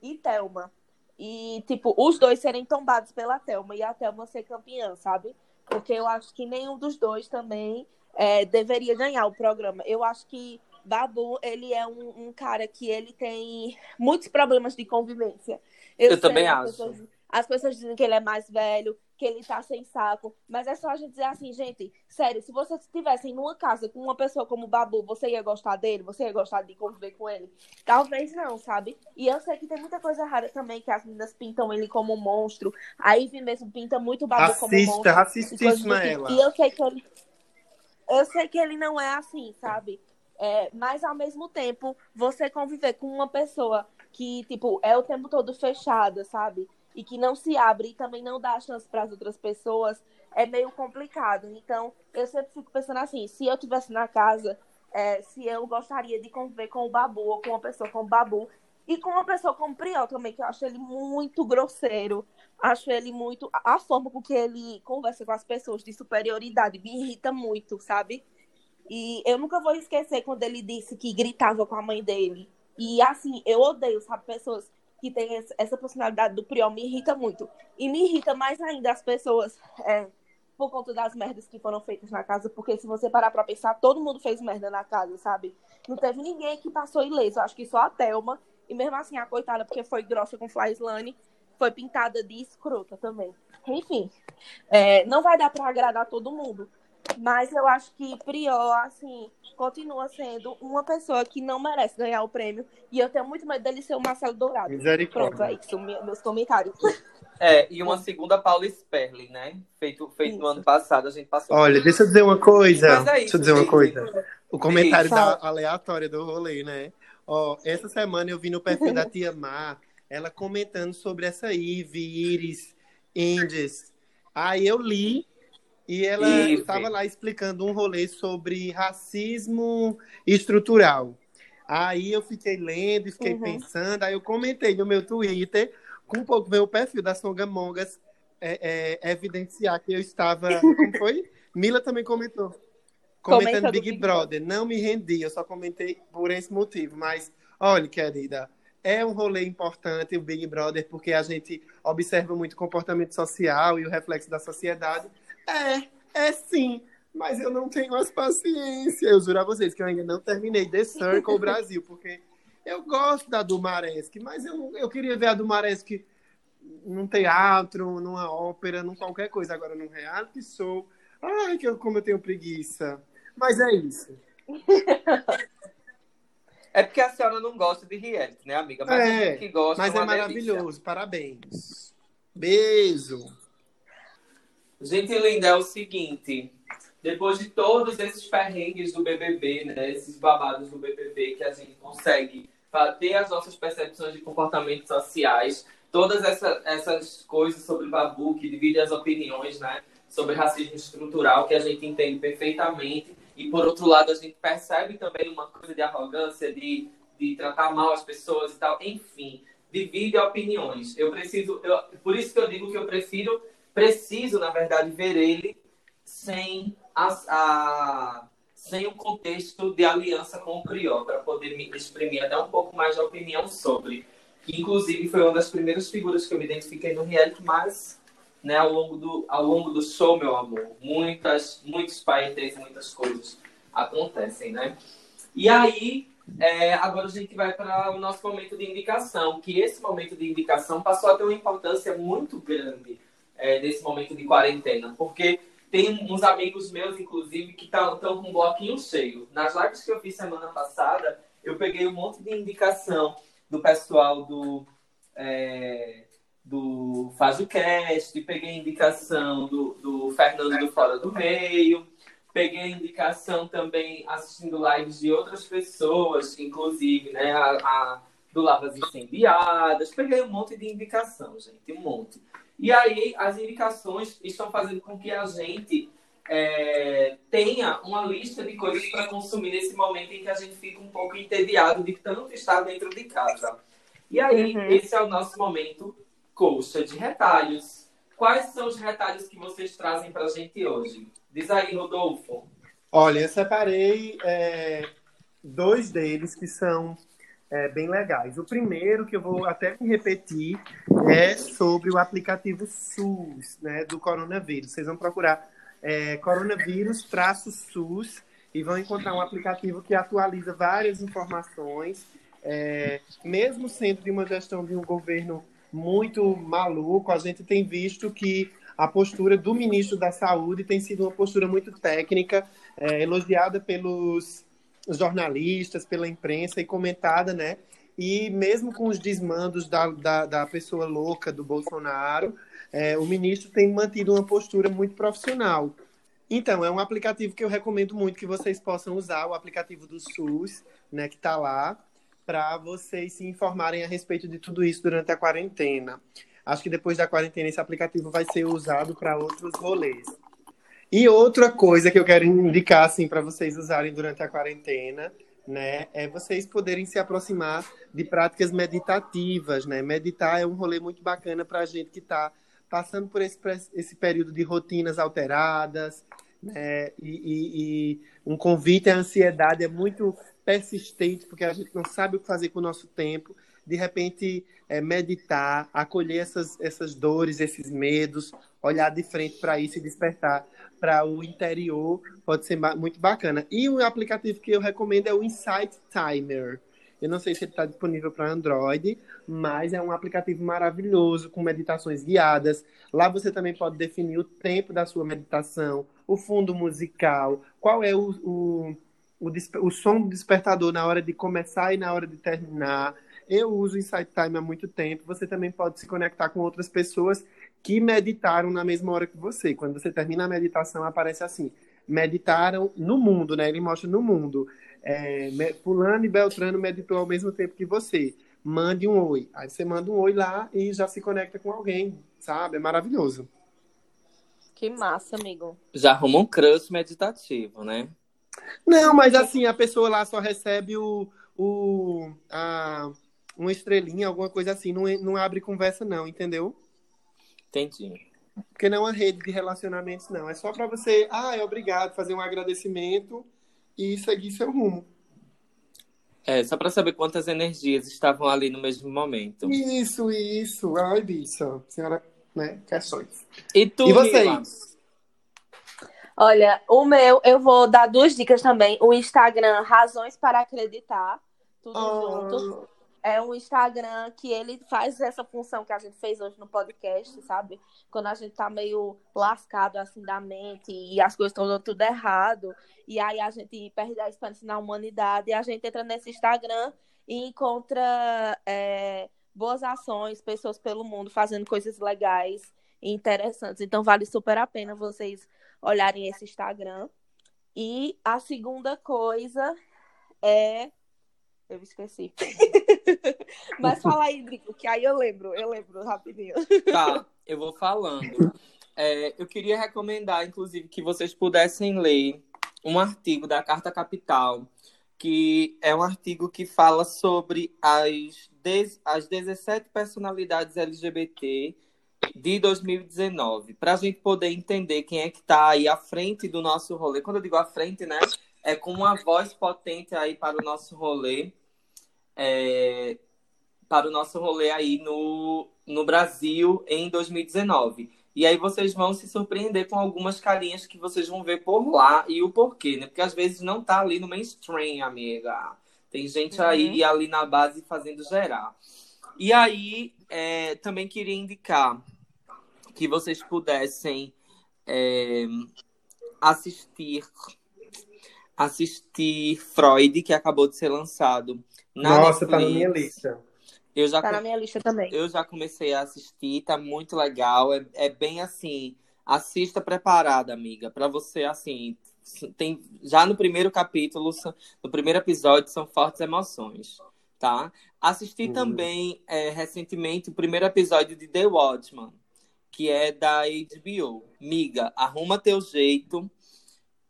e Thelma. E, tipo, os dois serem tombados pela Thelma e a Thelma ser campeã, sabe? Porque eu acho que nenhum dos dois também é, deveria ganhar o programa. Eu acho que Babu, ele é um, um cara que ele tem muitos problemas de convivência. Eu também as acho. pessoas- as pessoas dizem que ele é mais velho, que ele tá sem saco. Mas é só a gente dizer assim, gente, sério, se vocês estivessem numa casa com uma pessoa como o Babu, você ia gostar dele? Você ia gostar de conviver com ele? Talvez não, sabe? E eu sei que tem muita coisa errada também, que as meninas pintam ele como um monstro. A Ivy mesmo pinta muito o Babu como um Racista, monstro. e racistíssima tipo. ela. E eu sei que ele. Eu sei que ele não é assim, sabe? É, mas ao mesmo tempo, você conviver com uma pessoa que, tipo, é o tempo todo fechada, sabe? E que não se abre e também não dá chance para as outras pessoas, é meio complicado. Então, eu sempre fico pensando assim, se eu tivesse na casa, é, se eu gostaria de conviver com o Babu ou com uma pessoa como o Babu e com uma pessoa como o Priol também, que eu acho ele muito grosseiro. Acho ele muito. A forma com que ele conversa com as pessoas de superioridade me irrita muito, sabe? E eu nunca vou esquecer quando ele disse que gritava com a mãe dele. E assim, eu odeio, sabe, pessoas que esse- essa personalidade do Priol, me irrita muito. E me irrita mais ainda as pessoas é, por conta das merdas que foram feitas na casa, porque se você parar pra pensar, todo mundo fez merda na casa, sabe? Não teve ninguém que passou ileso, acho que só a Thelma. E mesmo assim, a coitada, porque foi grossa com Flyslane, foi pintada de escrota também. Enfim, é, não vai dar pra agradar todo mundo. Mas eu acho que Prior, assim, continua sendo uma pessoa que não merece ganhar o prêmio. E eu tenho muito medo dele ser o Marcelo Dourado. Misericórdia. Pronto, é isso, me- meus comentários. É, e uma segunda Paula Sperling, né? Feito, feito no ano passado, a gente passou. Olha, deixa eu dizer uma coisa. Mas é deixa isso, eu dizer uma coisa. O comentário da aleatória do rolê, né? Ó, essa semana eu vi no perfil da Tia Mar, ela comentando sobre essa Ive, Iris, Indes. Aí eu li e ela estava lá explicando um rolê sobre racismo estrutural. Aí eu fiquei lendo e fiquei Uhum. pensando, aí eu comentei no meu Twitter, com um pouco meu perfil da Songamongas, é, é, evidenciar que eu estava. Como foi? <laughs> Mila também comentou. Comentando Comentando Big, Big Brother. Não me rendi, eu só comentei por esse motivo. Mas, olha, querida, é um rolê importante o Big Brother, porque a gente observa muito o comportamento social e o reflexo da sociedade. É, é sim. Mas eu não tenho as paciência. Eu juro a vocês que eu ainda não terminei The Circle Brasil, porque eu gosto da Dumaresque, mas eu, eu queria ver a Dumaresque num teatro, numa ópera, num qualquer coisa. Agora, num reality show. Ai, que eu, como eu tenho preguiça. Mas é isso. <laughs> É porque a senhora não gosta de reality, né, amiga? Mas É, que gosta. Mas é delícia. maravilhoso. Parabéns. Beijo. Gente linda, é o seguinte. Depois de todos esses perrengues do BBB, né? Esses babados do BBB que a gente consegue ter as nossas percepções de comportamentos sociais, todas essa- essas coisas sobre Babu que divide as opiniões, né? Sobre racismo estrutural que a gente entende perfeitamente e por outro lado a gente percebe também uma coisa de arrogância, de, de tratar mal as pessoas e tal. Enfim, divide opiniões. Eu preciso, eu- por isso que eu digo que eu prefiro preciso, na verdade, ver ele sem, as- a, sem o contexto de aliança com o Prior, para poder me exprimir até um pouco mais de opinião sobre. Que, inclusive, foi uma das primeiras figuras que eu me identifiquei no reality, mas né, ao, longo do, ao longo do show, meu amor, muitas, muitos países, muitas coisas acontecem, né? E aí, é, agora a gente vai para o nosso momento de indicação, que esse momento de indicação passou a ter uma importância muito grande é, nesse momento de quarentena, porque tem uns amigos meus, inclusive, que estão com um bloquinho cheio. Nas lives que eu fiz semana passada, eu peguei um monte de indicação do pessoal do, é, do FajoCast, peguei indicação do, do Fernando do Fora do Meio, peguei indicação também assistindo lives de outras pessoas, inclusive, né, a, a do Lavas Incendiadas, peguei um monte de indicação, gente, um monte. E aí, as indicações estão fazendo com que a gente é, tenha uma lista de coisas para consumir nesse momento em que a gente fica um pouco entediado de tanto estar dentro de casa. E aí, Uhum. esse é o nosso momento coxa de retalhos. Quais são os retalhos que vocês trazem para a gente hoje? Diz aí, Rodolfo. Olha, eu separei é, dois deles que são é, bem legais. O primeiro, que eu vou até me repetir, é sobre o aplicativo SUS, né, do coronavírus. Vocês vão procurar é, coronavírus-SUS e vão encontrar um aplicativo que atualiza várias informações, é, mesmo sendo de uma gestão de um governo muito maluco, a gente tem visto que a postura do ministro da Saúde tem sido uma postura muito técnica, é, elogiada pelos jornalistas, pela imprensa e comentada, né? E mesmo com os desmandos da, da, da pessoa louca do Bolsonaro, é, o ministro tem mantido uma postura muito profissional. Então, é um aplicativo que eu recomendo muito que vocês possam usar, o aplicativo do SUS, né, que está lá, para vocês se informarem a respeito de tudo isso durante a quarentena. Acho que depois da quarentena esse aplicativo vai ser usado para outros rolês. E outra coisa que eu quero indicar assim para vocês usarem durante a quarentena, né, é vocês poderem se aproximar de práticas meditativas, né? Meditar é um rolê muito bacana para a gente que está passando por esse, esse período de rotinas alteradas, né? E, e, e, um convite à ansiedade é muito persistente, porque a gente não sabe o que fazer com o nosso tempo. De repente, é, meditar, acolher essas, essas dores, esses medos, olhar de frente para isso e despertar para o interior, pode ser muito bacana. E o aplicativo que eu recomendo é o Insight Timer. Eu não sei se ele está disponível para Android, mas é um aplicativo maravilhoso com meditações guiadas. Lá você também pode definir o tempo da sua meditação, o fundo musical, qual é o, o, o, o som do despertador na hora de começar e na hora de terminar. Eu uso o Insight Time há muito tempo. Você também pode se conectar com outras pessoas que meditaram na mesma hora que você. Quando você termina a meditação, aparece assim: meditaram no mundo, né? Ele mostra no mundo é, fulano e Beltrano meditou ao mesmo tempo que você. Mande um oi. Aí você manda um oi lá e já se conecta com alguém, sabe? É maravilhoso. Que massa, amigo. Já arruma um crush meditativo, né? Não, mas assim, a pessoa lá só recebe o, o a, uma estrelinha, alguma coisa assim. Não, não abre conversa, não, entendeu? Entendi. Porque não é uma rede de relacionamentos, não. É só para você, ah, é obrigado, fazer um agradecimento e seguir seu rumo. É, só para saber quantas energias estavam ali no mesmo momento. Isso, isso. Ai, bicha. Senhora, né? Questões. E tu, e vocês? Olha, o meu, eu vou dar duas dicas também. O Instagram Razões para Acreditar. Tudo oh. junto é um Instagram que ele faz essa função que a gente fez hoje no podcast, sabe? Quando a gente tá meio lascado assim da mente e as coisas estão dando tudo errado, e aí a gente perde a esperança na humanidade, e a gente entra nesse Instagram e encontra é, boas ações, pessoas pelo mundo fazendo coisas legais e interessantes. Então vale super a pena vocês olharem esse Instagram. E a segunda coisa é eu esqueci. <laughs> Mas fala aí, Drico, que aí eu lembro, eu lembro rapidinho. Tá, eu vou falando. É, eu queria recomendar, inclusive, que vocês pudessem ler um artigo da Carta Capital, que é um artigo que fala sobre as, as 17 personalidades LGBT de 2019, para a gente poder entender quem é que está aí à frente do nosso rolê. Quando eu digo à frente, né? É com uma voz potente aí para o nosso rolê é, para o nosso rolê aí no, no Brasil em 2019. E aí vocês vão se surpreender com algumas carinhas que vocês vão ver por lá e o porquê, né? Porque às vezes não tá ali no mainstream, amiga. Tem gente uhum. aí ali na base fazendo gerar. E aí é, também queria indicar que vocês pudessem é, assistir assistir Freud, que acabou de ser lançado na Nossa, Netflix. tá na minha lista. Eu já, tá na minha lista também. Eu já comecei a assistir, tá muito legal. É, é bem assim, assista preparada, amiga, para você assim, tem já no primeiro capítulo, no primeiro episódio são fortes emoções, tá? Assisti uhum. também é, recentemente o primeiro episódio de The Watchman, que é da HBO. Miga, arruma teu jeito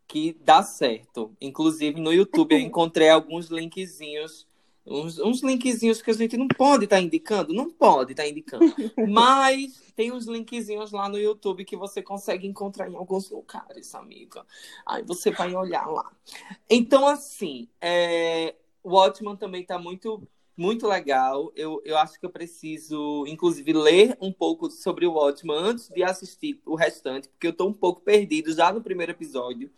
que dá certo. Inclusive no YouTube eu <laughs> encontrei alguns linkzinhos uns, uns linkzinhos que a gente não pode estar tá indicando, não pode estar tá indicando. <laughs> Mas tem uns linkzinhos lá no YouTube que você consegue encontrar em alguns lugares, amiga. Aí você vai olhar lá. Então, assim, é... o Watchman também está muito muito legal. Eu, eu acho que eu preciso, inclusive, ler um pouco sobre o Watchman antes de assistir o restante, porque eu estou um pouco perdido já no primeiro episódio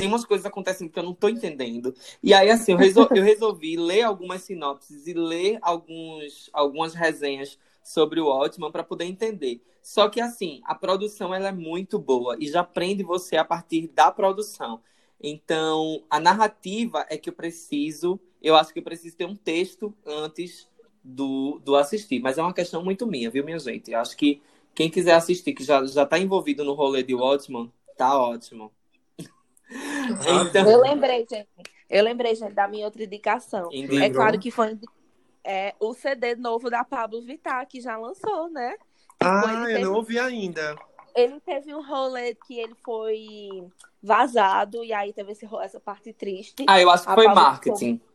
tem umas coisas acontecendo que eu não tô entendendo. E aí, assim, eu, resol eu resolvi ler algumas sinopses e ler alguns, algumas resenhas sobre o Watchman para poder entender. Só que, assim, a produção ela é muito boa e já prende você a partir da produção. Então, a narrativa é que eu preciso, eu acho que eu preciso ter um texto antes do, do assistir. Mas é uma questão muito minha, viu, minha gente? Eu acho que quem quiser assistir, que já, já tá envolvido no rolê de Watchman, tá ótimo. Então... Eu lembrei, gente. Eu lembrei, gente, da minha outra indicação. É claro que foi é, o CD novo da Pablo Vittar, que já lançou, né? Ah, tipo, eu não ouvi ainda. Ele teve um rolê que ele foi vazado, e aí teve esse, essa parte triste. Ah, eu acho que foi Pablo marketing. Ficou...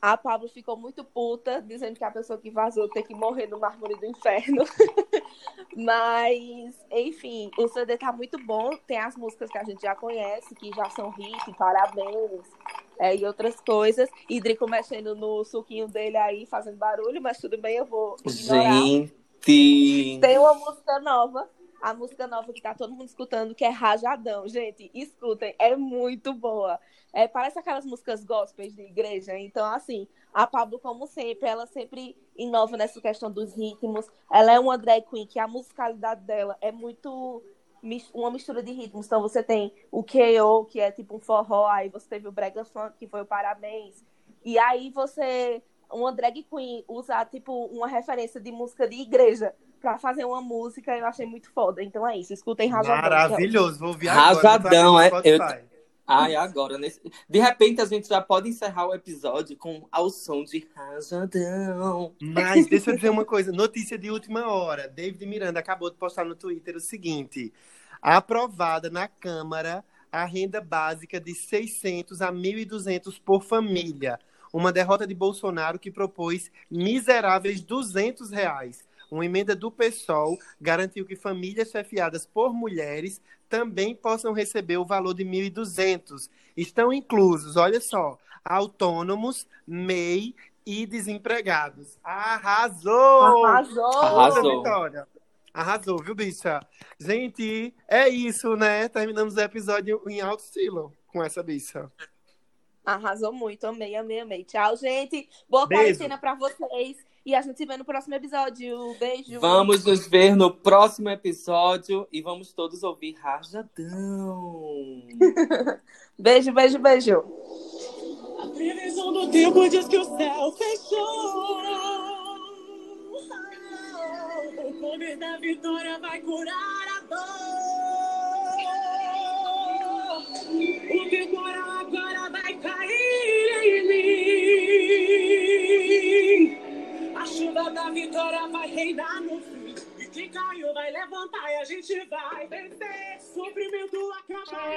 A Pablo ficou muito puta, dizendo que a pessoa que vazou tem que morrer no mármore do inferno. Mas, enfim, o CD tá muito bom. Tem as músicas que a gente já conhece, que já são hit, parabéns, é, e outras coisas. E Drico mexendo no suquinho dele aí, fazendo barulho, mas tudo bem, eu vou. Ignorar. Gente! Tem uma música nova a música nova que tá todo mundo escutando, que é Rajadão. Gente, escutem, é muito boa. É, parece aquelas músicas gospels de igreja. Então, assim, a Pablo, como sempre, ela sempre inova nessa questão dos ritmos. Ela é uma drag queen que a musicalidade dela é muito uma mistura de ritmos. Então, você tem o KO, que é tipo um forró, aí você teve o Brega Funk, que foi o Parabéns. E aí você, uma drag queen, usar tipo uma referência de música de igreja para fazer uma música, eu achei muito foda. Então é isso, escutem Rajadão. Maravilhoso, vou ouvir Rajadão, agora. Rajadão, é. Eu... Ai, agora, nesse... de repente a gente já pode encerrar o episódio com ao som de Rajadão. Mas deixa eu dizer <laughs> uma coisa, notícia de última hora. David Miranda acabou de postar no Twitter o seguinte: aprovada na Câmara a renda básica de 600 a 1.200 por família. Uma derrota de Bolsonaro que propôs miseráveis 200 reais. Uma emenda do PSOL garantiu que famílias chefiadas por mulheres também possam receber o valor de 1.200. Estão inclusos, olha só, autônomos, MEI e desempregados. Arrasou! Arrasou! Arrasou. Vitória. Arrasou, viu, bicha? Gente, é isso, né? Terminamos o episódio em alto estilo com essa bicha. Arrasou muito, amei, amei, amei. Tchau, gente. Boa Beijo. quarentena pra vocês. E a gente se vê no próximo episódio. Beijo. Vamos nos ver no próximo episódio e vamos todos ouvir Rajadão. <laughs> beijo, beijo, beijo. A previsão do tempo diz que o céu fechou. O poder da vitória vai curar a dor. O temporal agora vai cair em mim. chuva da vitória vai reinar no fim. E quem caiu vai levantar e a gente vai vencer. Sofrimento acabou.